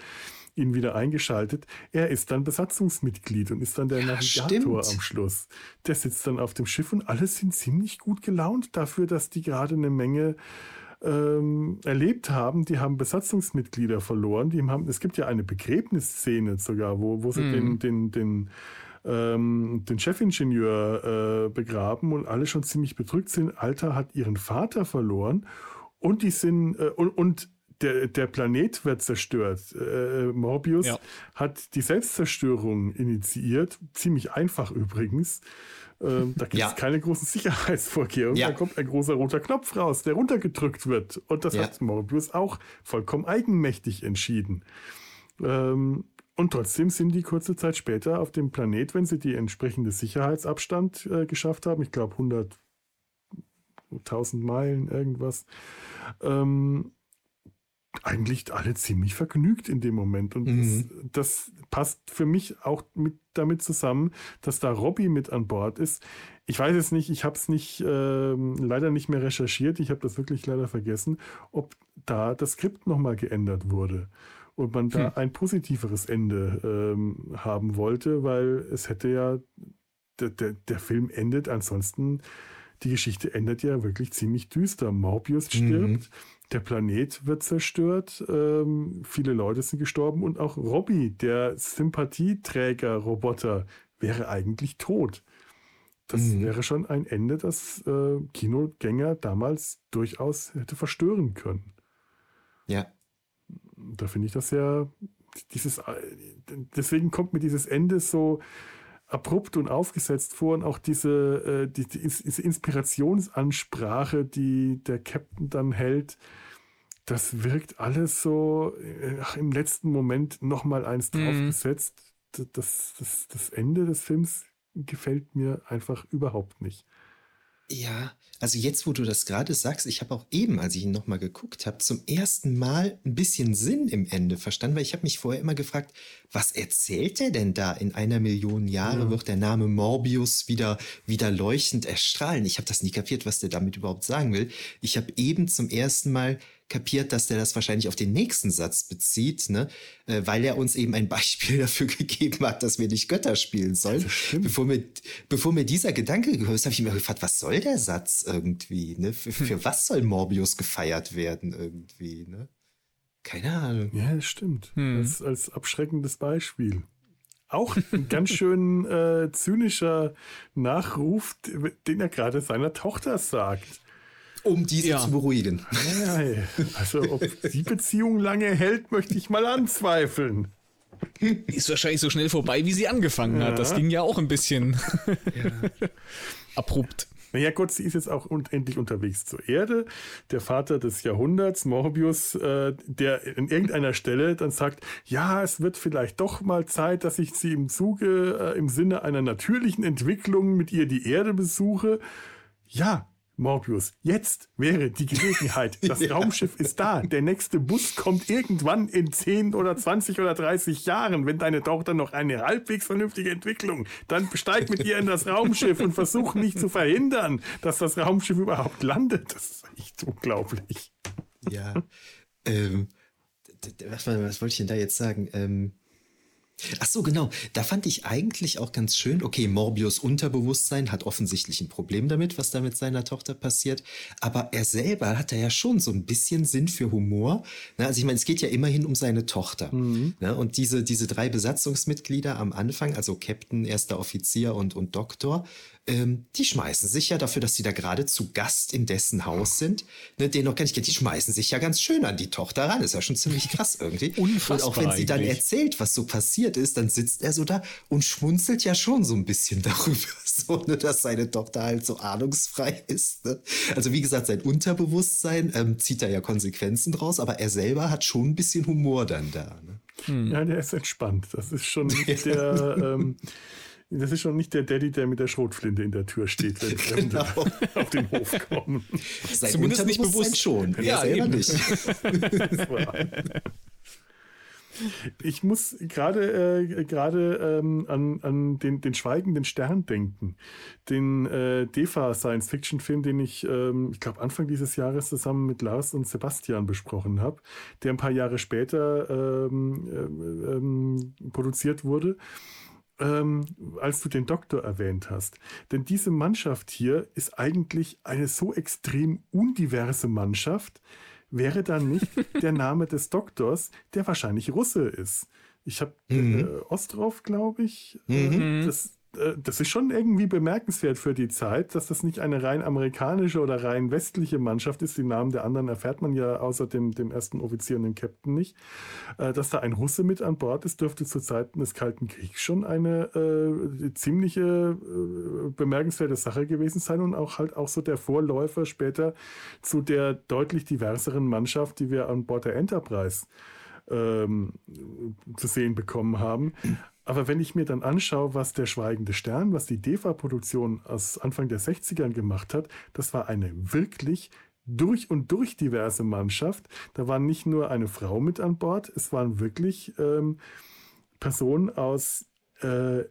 ihn wieder eingeschaltet. Er ist dann Besatzungsmitglied und ist dann der ja, Navigator stimmt. am Schluss. Der sitzt dann auf dem Schiff und alle sind ziemlich gut gelaunt dafür, dass die gerade eine Menge ähm, erlebt haben, die haben Besatzungsmitglieder verloren. Die haben, es gibt ja eine Begräbnisszene sogar, wo, wo sie mm. den, den, den, ähm, den Chefingenieur äh, begraben und alle schon ziemlich bedrückt sind. Alter hat ihren Vater verloren und die sind äh, und, und der, der Planet wird zerstört. Äh, Morbius ja. hat die Selbstzerstörung initiiert, ziemlich einfach übrigens. Ähm, da gibt es ja. keine großen Sicherheitsvorkehrungen. Ja. Da kommt ein großer roter Knopf raus, der runtergedrückt wird. Und das ja. hat Morbius auch vollkommen eigenmächtig entschieden. Ähm, und trotzdem sind die kurze Zeit später auf dem Planet, wenn sie die entsprechende Sicherheitsabstand äh, geschafft haben, ich glaube 100, 1000 Meilen, irgendwas, ähm, eigentlich alle ziemlich vergnügt in dem Moment. Und mhm. das, das, passt für mich auch mit, damit zusammen, dass da Robbie mit an Bord ist. Ich weiß es nicht, ich habe es nicht, äh, leider nicht mehr recherchiert, ich habe das wirklich leider vergessen, ob da das Skript nochmal geändert wurde und man da hm. ein positiveres Ende ähm, haben wollte, weil es hätte ja, der, der, der Film endet ansonsten, die Geschichte endet ja wirklich ziemlich düster. Morbius mhm. stirbt. Mhm der Planet wird zerstört, ähm, viele Leute sind gestorben und auch Robbie, der Sympathieträger-Roboter, wäre eigentlich tot. Das mhm. wäre schon ein Ende, das äh, Kinogänger damals durchaus hätte verstören können. Ja. Da finde ich das ja, dieses, äh, deswegen kommt mir dieses Ende so, abrupt und aufgesetzt vor und auch diese, äh, die, diese Inspirationsansprache, die der Captain dann hält, das wirkt alles so äh, ach, im letzten Moment nochmal eins mhm. draufgesetzt. Das, das, das Ende des Films gefällt mir einfach überhaupt nicht. Ja, also jetzt, wo du das gerade sagst, ich habe auch eben, als ich ihn nochmal geguckt habe, zum ersten Mal ein bisschen Sinn im Ende verstanden, weil ich habe mich vorher immer gefragt, was erzählt er denn da? In einer Million Jahre ja. wird der Name Morbius wieder, wieder leuchtend erstrahlen. Ich habe das nie kapiert, was der damit überhaupt sagen will. Ich habe eben zum ersten Mal kapiert, dass der das wahrscheinlich auf den nächsten Satz bezieht, ne? Äh, weil er uns eben ein Beispiel dafür gegeben hat, dass wir nicht Götter spielen sollen. Bevor mir, bevor mir dieser Gedanke gekommen ist, habe ich mir gefragt, was soll der Satz irgendwie? Ne? Für, für hm. was soll Morbius gefeiert werden irgendwie? Ne? Keine Ahnung. Ja, das stimmt. Hm. Als, als abschreckendes Beispiel. Auch ein ganz schön äh, zynischer Nachruf, den er gerade seiner Tochter sagt um diese ja. zu beruhigen. Also ob die Beziehung lange hält, möchte ich mal anzweifeln. Ist wahrscheinlich so schnell vorbei, wie sie angefangen ja. hat. Das ging ja auch ein bisschen ja. abrupt. Naja, Gott, sie ist jetzt auch endlich unterwegs zur Erde. Der Vater des Jahrhunderts, Morbius, äh, der in irgendeiner Stelle dann sagt, ja, es wird vielleicht doch mal Zeit, dass ich sie im Zuge, äh, im Sinne einer natürlichen Entwicklung mit ihr die Erde besuche. Ja, Morbius, jetzt wäre die Gelegenheit. Das ja. Raumschiff ist da. Der nächste Bus kommt irgendwann in 10 oder 20 oder 30 Jahren. Wenn deine Tochter noch eine halbwegs vernünftige Entwicklung, dann besteig mit ihr in das Raumschiff und versuch nicht zu verhindern, dass das Raumschiff überhaupt landet. Das ist echt unglaublich. Ja. Ähm, was, was wollte ich denn da jetzt sagen? Ähm, Ach so, genau. Da fand ich eigentlich auch ganz schön, okay, Morbius Unterbewusstsein hat offensichtlich ein Problem damit, was da mit seiner Tochter passiert. Aber er selber hat da ja schon so ein bisschen Sinn für Humor. Also ich meine, es geht ja immerhin um seine Tochter. Mhm. Und diese, diese drei Besatzungsmitglieder am Anfang, also Captain, erster Offizier und, und Doktor, ähm, die schmeißen sich ja dafür, dass sie da gerade zu Gast in dessen Haus sind, ne, den noch gar nicht kennt, die schmeißen sich ja ganz schön an die Tochter ran. Ist ja schon ziemlich krass irgendwie. Unfassbar und auch wenn sie dann erzählt, was so passiert ist, dann sitzt er so da und schmunzelt ja schon so ein bisschen darüber, so, ne, dass seine Tochter halt so ahnungsfrei ist. Ne? Also wie gesagt, sein Unterbewusstsein ähm, zieht da ja Konsequenzen draus, aber er selber hat schon ein bisschen Humor dann da. Ne? Hm. Ja, der ist entspannt. Das ist schon nicht der. ähm, das ist schon nicht der Daddy, der mit der Schrotflinte in der Tür steht, wenn Fremde genau. auf den Hof kommen. Sein Zumindest nicht bewusst schon. Ja, selber eben. nicht. Ich muss gerade äh, gerade ähm, an, an den, den schweigenden Stern denken. Den äh, DEFA Science-Fiction-Film, den ich, ähm, ich glaube, Anfang dieses Jahres zusammen mit Lars und Sebastian besprochen habe, der ein paar Jahre später ähm, äh, ähm, produziert wurde ähm, als du den Doktor erwähnt hast. Denn diese Mannschaft hier ist eigentlich eine so extrem undiverse Mannschaft, wäre dann nicht der Name des Doktors, der wahrscheinlich Russe ist. Ich habe mhm. äh, Ostrov, glaube ich. Äh, mhm. Das, das ist schon irgendwie bemerkenswert für die Zeit, dass das nicht eine rein amerikanische oder rein westliche Mannschaft ist. Die Namen der anderen erfährt man ja außer dem, dem ersten Offizier und dem Captain nicht. Äh, dass da ein Russe mit an Bord ist, dürfte zu Zeiten des Kalten Kriegs schon eine äh, ziemliche äh, bemerkenswerte Sache gewesen sein und auch halt auch so der Vorläufer später zu der deutlich diverseren Mannschaft, die wir an Bord der Enterprise ähm, zu sehen bekommen haben. Aber wenn ich mir dann anschaue, was der Schweigende Stern, was die DEFA-Produktion aus Anfang der 60ern gemacht hat, das war eine wirklich durch und durch diverse Mannschaft. Da war nicht nur eine Frau mit an Bord, es waren wirklich ähm, Personen aus äh,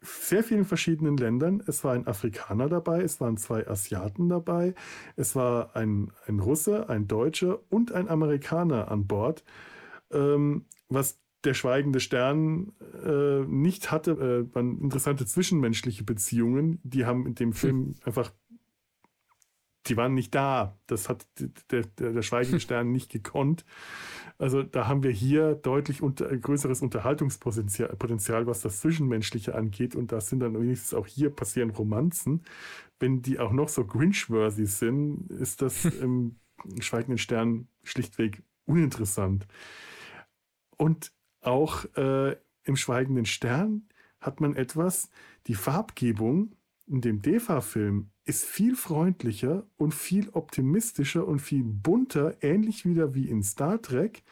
sehr vielen verschiedenen Ländern. Es war ein Afrikaner dabei, es waren zwei Asiaten dabei, es war ein, ein Russe, ein Deutscher und ein Amerikaner an Bord, ähm, was der schweigende Stern äh, nicht hatte, äh, waren interessante zwischenmenschliche Beziehungen. Die haben in dem. Film hm. einfach, die waren nicht da. Das hat der, der, der schweigende Stern nicht gekonnt. Also da haben wir hier deutlich unter, größeres Unterhaltungspotenzial, Potenzial, was das Zwischenmenschliche angeht. Und da sind dann wenigstens auch hier passieren Romanzen. Wenn die auch noch so Grinch-worthy sind, ist das im Schweigenden Stern schlichtweg uninteressant. Und auch äh, im Schweigenden Stern hat man etwas, die Farbgebung in dem DEFA-Film ist viel freundlicher und viel optimistischer und viel bunter, ähnlich wieder wie in Star Trek,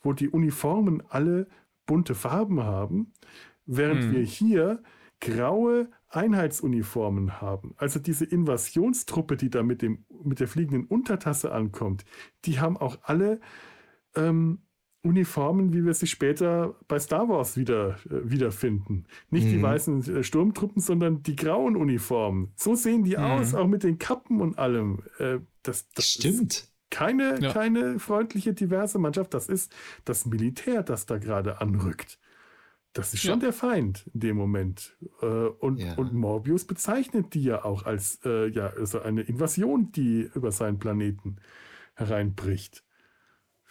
wo die Uniformen alle bunte Farben haben, während hm. wir hier graue Einheitsuniformen haben. Also diese Invasionstruppe, die da mit, dem, mit der fliegenden Untertasse ankommt, die haben auch alle ähm, Uniformen, wie wir sie später bei Star Wars wieder äh, wiederfinden. Nicht mhm. die weißen äh, Sturmtruppen, sondern die grauen Uniformen. So sehen die mhm. aus, auch mit den Kappen und allem. Äh, das, das Stimmt. keine, ja. keine freundliche, diverse Mannschaft. Das ist das Militär, das da gerade anrückt. Das ist schon ja. der Feind in dem Moment. Äh, und, ja. und Morbius bezeichnet die ja auch als äh, ja, also eine Invasion, die über seinen Planeten hereinbricht.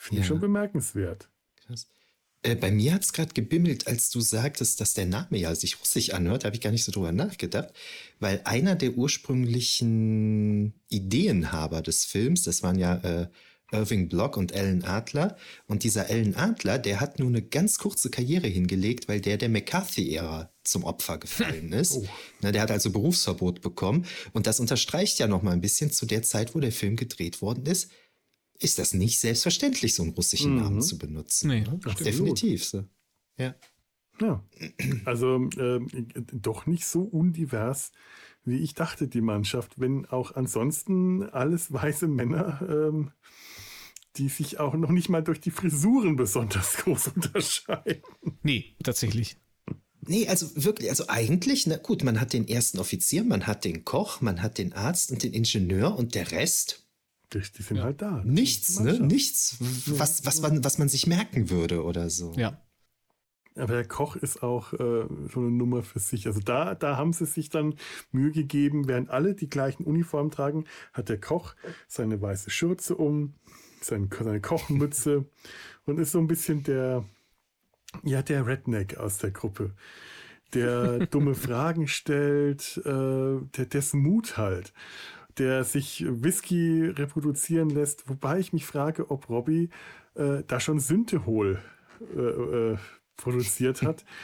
Finde ja. ich schon bemerkenswert. Krass. Äh, bei mir hat es gerade gebimmelt, als du sagtest, dass der Name ja sich russisch anhört. Da habe ich gar nicht so drüber nachgedacht. Weil einer der ursprünglichen Ideenhaber des Films, das waren ja äh, Irving Block und Alan Adler. Und dieser Alan Adler, der hat nur eine ganz kurze Karriere hingelegt, weil der der McCarthy-Ära zum Opfer gefallen ist. Oh. Na, der hat also Berufsverbot bekommen. Und das unterstreicht ja noch mal ein bisschen zu der Zeit, wo der Film gedreht worden ist ist das nicht selbstverständlich, so einen russischen mhm. Namen zu benutzen. Nee, ne? Definitiv so. Ja. Ja, also äh, doch nicht so undivers, wie ich dachte, die Mannschaft, wenn auch ansonsten alles weiße Männer, ähm, die sich auch noch nicht mal durch die Frisuren besonders groß unterscheiden. Nee, tatsächlich. Nee, also wirklich, also eigentlich, na gut, man hat den ersten Offizier, man hat den Koch, man hat den Arzt und den Ingenieur und der Rest die, die sind ja. halt da. Nichts, ne? Nichts, was, was, man, was man sich merken würde oder so. Ja. Aber der Koch ist auch äh, so eine Nummer für sich. Also da, da haben sie sich dann Mühe gegeben, während alle die gleichen Uniformen tragen, hat der Koch seine weiße Schürze um, seine, seine Kochmütze und ist so ein bisschen der, ja, der Redneck aus der Gruppe, der dumme Fragen stellt, äh, der dessen Mut halt der sich Whisky reproduzieren lässt, wobei ich mich frage, ob Robbie äh, da schon Synthehol äh, äh, produziert hat.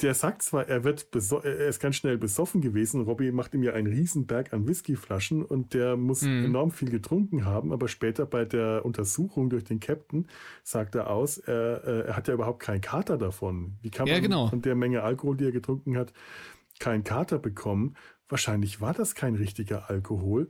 Der sagt zwar, er wird er ist ganz schnell besoffen gewesen. Robbie macht ihm ja einen Riesenberg an Whiskyflaschen und der muss mhm. enorm viel getrunken haben, aber später bei der Untersuchung durch den Captain sagt er aus, er, äh, er hat ja überhaupt keinen Kater davon. Wie kann man ja, genau. von der Menge Alkohol, die er getrunken hat, keinen Kater bekommen? Wahrscheinlich war das kein richtiger Alkohol,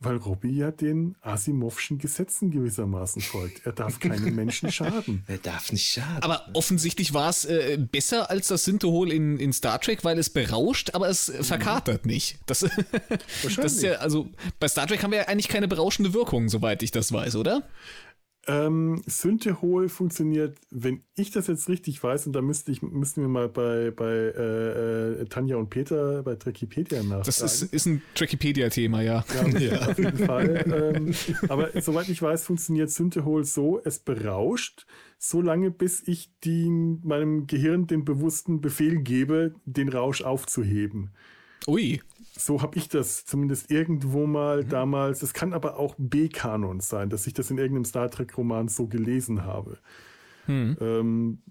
weil Robbie ja den Asimovschen Gesetzen gewissermaßen folgt. Er darf keinem Menschen schaden. Er darf nicht schaden. Aber offensichtlich war es äh, besser als das Synthehol in, in Star Trek, weil es berauscht, aber es mhm. verkatert nicht. Das, das ist ja, also bei Star Trek haben wir ja eigentlich keine berauschende Wirkung, soweit ich das weiß, oder? Ähm, Synthehol funktioniert, wenn ich das jetzt richtig weiß, und da müsste ich, müssten wir mal bei, bei äh, äh, Tanja und Peter bei Trekipedia nachfragen. Das ist, ist ein Trekipedia-Thema, ja. Ja, ja. Auf jeden Fall. ähm, aber soweit ich weiß, funktioniert Synthehol so, es berauscht, so lange bis ich die, meinem Gehirn den bewussten Befehl gebe, den Rausch aufzuheben. Ui. So habe ich das zumindest irgendwo mal mhm. damals. Es kann aber auch B-Kanon sein, dass ich das in irgendeinem Star Trek-Roman so gelesen habe. Mhm. Ähm,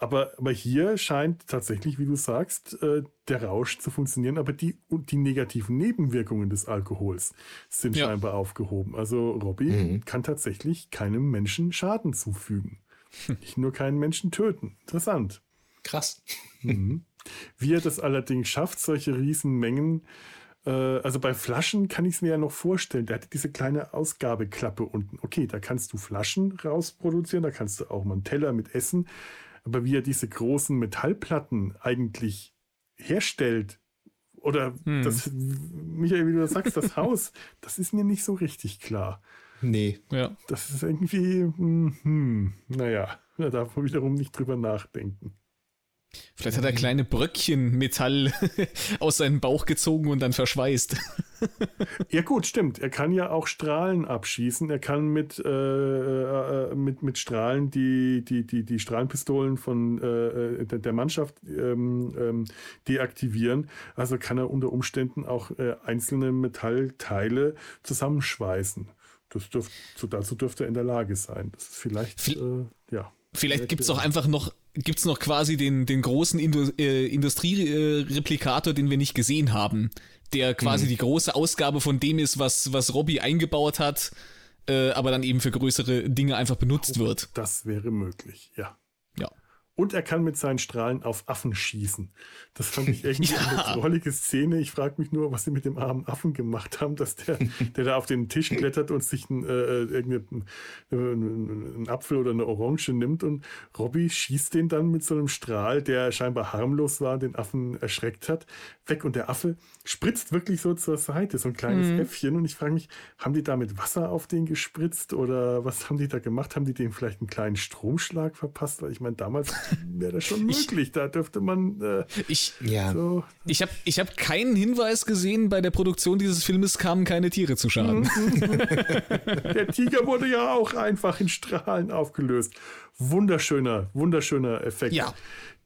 aber, aber hier scheint tatsächlich, wie du sagst, äh, der Rausch zu funktionieren, aber die, die negativen Nebenwirkungen des Alkohols sind ja. scheinbar aufgehoben. Also Robbie mhm. kann tatsächlich keinem Menschen Schaden zufügen. Nicht nur keinen Menschen töten. Interessant. Krass. Mhm. Wie er das allerdings schafft, solche Riesenmengen, äh, also bei Flaschen kann ich es mir ja noch vorstellen. Der hat diese kleine Ausgabeklappe unten. Okay, da kannst du Flaschen rausproduzieren, da kannst du auch mal einen Teller mit Essen. Aber wie er diese großen Metallplatten eigentlich herstellt, oder hm. das, Michael, wie du das sagst, das Haus, das ist mir nicht so richtig klar. Nee. Ja. Das ist irgendwie, hm, hm naja, da darf man wiederum nicht drüber nachdenken. Vielleicht hat er kleine Bröckchen Metall aus seinem Bauch gezogen und dann verschweißt. ja gut, stimmt. Er kann ja auch Strahlen abschießen. Er kann mit, äh, äh, mit, mit Strahlen die, die, die, die Strahlenpistolen von äh, der, der, Mannschaft ähm, ähm, deaktivieren. Also kann er unter Umständen auch äh, einzelne Metallteile zusammenschweißen. Das dürft, dazu dürfte er in der Lage sein. Das ist vielleicht, äh, ja. Vielleicht gibt es auch einfach noch, gibt's noch quasi den, den großen Indu äh, Industriereplikator, den wir nicht gesehen haben, der quasi mhm. die große Ausgabe von dem ist, was, was Robbie eingebaut hat, äh, aber dann eben für größere Dinge einfach benutzt oh, wird. Das wäre möglich, ja. Und er kann mit seinen Strahlen auf Affen schießen. Das fand ich echt ja. eine drollige Szene. Ich frage mich nur, was sie mit dem armen Affen gemacht haben, dass der, der da auf den Tisch klettert und sich ein, äh, irgendeinen einen Apfel oder eine Orange nimmt und Robbie schießt den dann mit so einem Strahl, der scheinbar harmlos war, den Affen erschreckt hat, weg und der Affe spritzt wirklich so zur Seite, so ein kleines mhm. Äffchen und ich frage mich, haben die da mit Wasser auf den gespritzt oder was haben die da gemacht? Haben die dem vielleicht einen kleinen Stromschlag verpasst? Weil ich meine, damals wäre das schon möglich. Ich, da dürfte man. Äh, ich ja. so. ich habe ich hab keinen Hinweis gesehen, bei der Produktion dieses Filmes kamen keine Tiere zu Schaden. der Tiger wurde ja auch einfach in Strahlen aufgelöst. Wunderschöner, wunderschöner Effekt. Ja.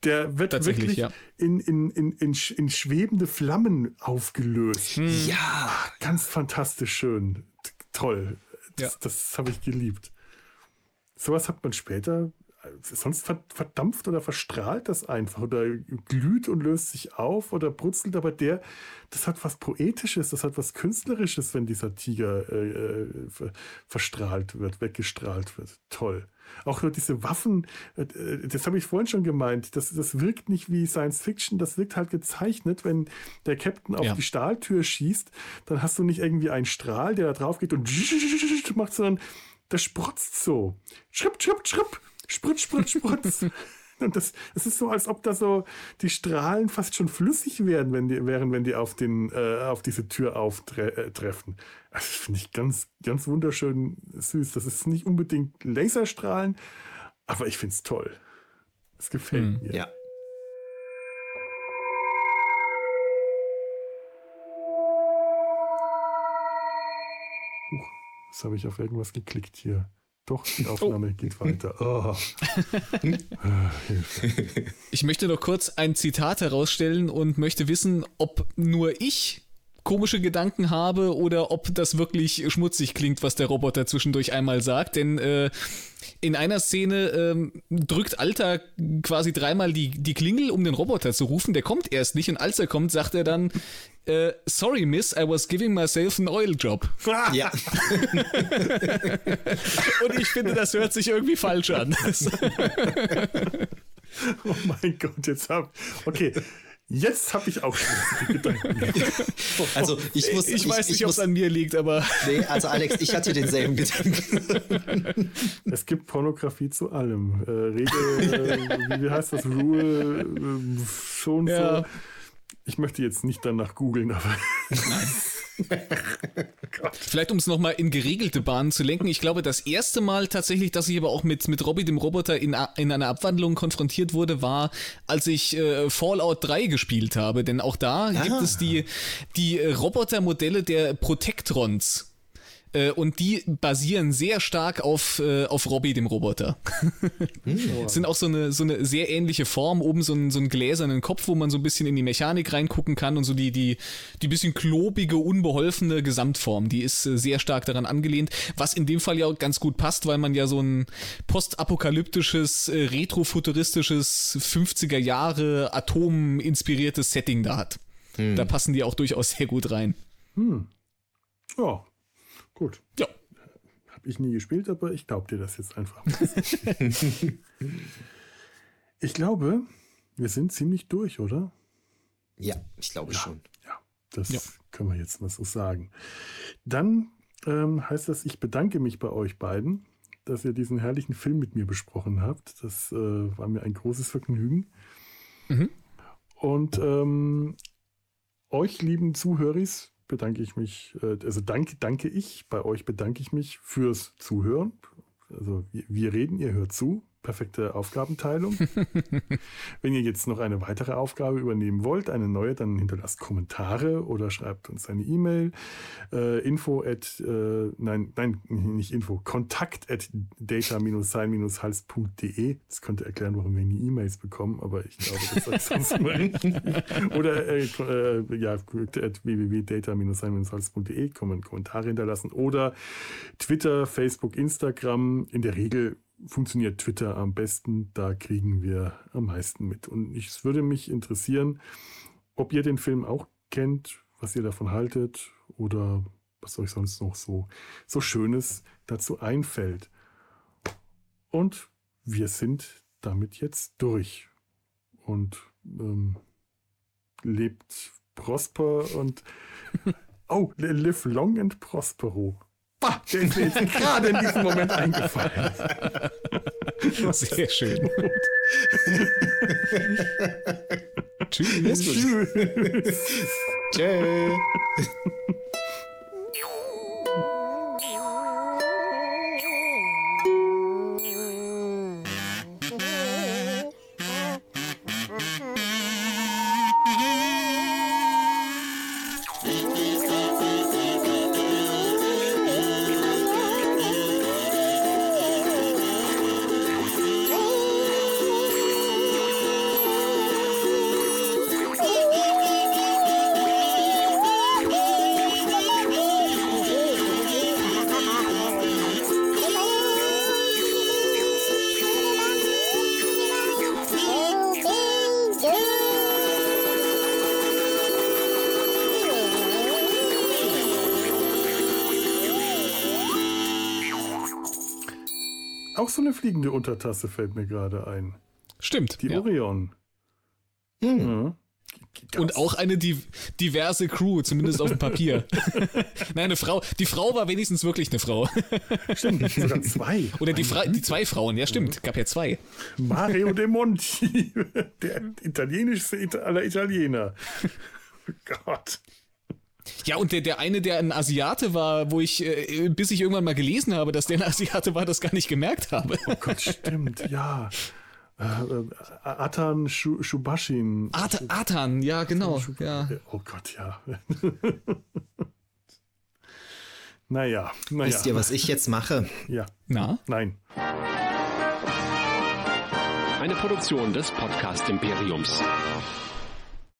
Der wird wirklich ja. in, in, in, in, in schwebende Flammen aufgelöst. Hm. Ja. Ganz fantastisch schön. Toll. Das, ja. das habe ich geliebt. Sowas hat man später sonst verdampft oder verstrahlt das einfach oder glüht und löst sich auf oder brutzelt, aber der, das hat was Poetisches, das hat was Künstlerisches, wenn dieser Tiger äh, äh verstrahlt wird, weggestrahlt wird. Toll. Auch nur diese Waffen, äh, das habe ich vorhin schon gemeint, das, das wirkt nicht wie Science Fiction, das wirkt halt gezeichnet, wenn der Captain auf ja. die Stahltür schießt, dann hast du nicht irgendwie einen Strahl, der da drauf geht und macht, sondern das sprotzt so. Schripp, schripp, schripp. Spritz, spritz, spritz. Und das, das ist so, als ob da so die Strahlen fast schon flüssig werden, wenn die, wären, wenn die auf, den, äh, auf diese Tür auftreffen. Äh, das finde ich ganz, ganz wunderschön süß. Das ist nicht unbedingt Laserstrahlen, aber ich finde es toll. Es gefällt hm, mir. Ja. Huch, jetzt habe ich auf irgendwas geklickt hier. Doch, die Aufnahme oh. geht weiter. Oh. ich möchte noch kurz ein Zitat herausstellen und möchte wissen, ob nur ich komische Gedanken habe oder ob das wirklich schmutzig klingt, was der Roboter zwischendurch einmal sagt. Denn äh, in einer Szene ähm, drückt Alter quasi dreimal die, die Klingel, um den Roboter zu rufen. Der kommt erst nicht und als er kommt, sagt er dann, äh, sorry, Miss, I was giving myself an oil job. Ja. und ich finde, das hört sich irgendwie falsch an. oh mein Gott, jetzt hab. Okay, Jetzt habe ich auch Gedanken. Also ich muss. Ich, ich weiß nicht, ob es an mir liegt, aber. Nee, also Alex, ich hatte denselben Gedanken. Es gibt Pornografie zu allem. Äh, Regel, äh, wie heißt das? Rule, äh, schon ja. so. Ich möchte jetzt nicht danach googeln, aber. Nein. Vielleicht um es nochmal in geregelte Bahnen zu lenken. Ich glaube, das erste Mal tatsächlich, dass ich aber auch mit, mit Robbie dem Roboter in, in einer Abwandlung konfrontiert wurde, war, als ich äh, Fallout 3 gespielt habe. Denn auch da ah. gibt es die, die Robotermodelle der Protectrons. Äh, und die basieren sehr stark auf, äh, auf Robbie, dem Roboter. Hm. Sind auch so eine, so eine sehr ähnliche Form, oben so einen, so einen gläsernen Kopf, wo man so ein bisschen in die Mechanik reingucken kann und so die, die, die bisschen klobige, unbeholfene Gesamtform, die ist äh, sehr stark daran angelehnt, was in dem Fall ja auch ganz gut passt, weil man ja so ein postapokalyptisches, äh, retrofuturistisches 50er Jahre Atom-inspiriertes Setting da hat. Hm. Da passen die auch durchaus sehr gut rein. Hm. Ja, Gut. Ja. Habe ich nie gespielt, aber ich glaube dir das jetzt einfach. ich glaube, wir sind ziemlich durch, oder? Ja, ich glaube ja, schon. Ja, das ja. können wir jetzt mal so sagen. Dann ähm, heißt das, ich bedanke mich bei euch beiden, dass ihr diesen herrlichen Film mit mir besprochen habt. Das äh, war mir ein großes Vergnügen. Mhm. Und ähm, euch, lieben Zuhöris, bedanke ich mich, äh, also danke, danke ich, bei euch bedanke ich mich fürs Zuhören. Also wir reden, ihr hört zu perfekte Aufgabenteilung. Wenn ihr jetzt noch eine weitere Aufgabe übernehmen wollt, eine neue, dann hinterlasst Kommentare oder schreibt uns eine E-Mail. Äh, info at, äh, nein, nein, nicht Info, kontakt at data-sein-hals.de. Das könnte erklären, warum wir nie E-Mails bekommen, aber ich glaube, das ist sonst mal richtig. Oder äh, äh, ja, at www.data-sein-hals.de Kommentare hinterlassen oder Twitter, Facebook, Instagram. In der Regel funktioniert Twitter am besten. Da kriegen wir am meisten mit. Und es würde mich interessieren, ob ihr den Film auch kennt, was ihr davon haltet oder was euch sonst noch so, so Schönes dazu einfällt. Und wir sind damit jetzt durch. Und ähm, lebt prosper und oh, live long and prospero. Bah, ist mir jetzt gerade in diesem Moment eingefallen. Sehr schön. Tschüss. Tschüss. Tschüss. So eine fliegende Untertasse fällt mir gerade ein. Stimmt. Die ja. Orion. Hm. Ja. Und auch eine diverse Crew, zumindest auf dem Papier. Nein, eine Frau. Die Frau war wenigstens wirklich eine Frau. Stimmt, sogar zwei. Oder die, Fra die zwei Frauen, ja stimmt, gab ja zwei. Mario De Monti, der italienischste aller Italiener. Gott. Ja, und der, der eine, der ein Asiate war, wo ich, äh, bis ich irgendwann mal gelesen habe, dass der ein Asiate war, das gar nicht gemerkt habe. Oh Gott, stimmt, ja. Äh, äh, Atan Shubashin. At Atan, ja, genau. Ja. Oh Gott, ja. naja, naja. Wisst ihr, was ich jetzt mache? Ja. Na? Nein. Eine Produktion des Podcast Imperiums.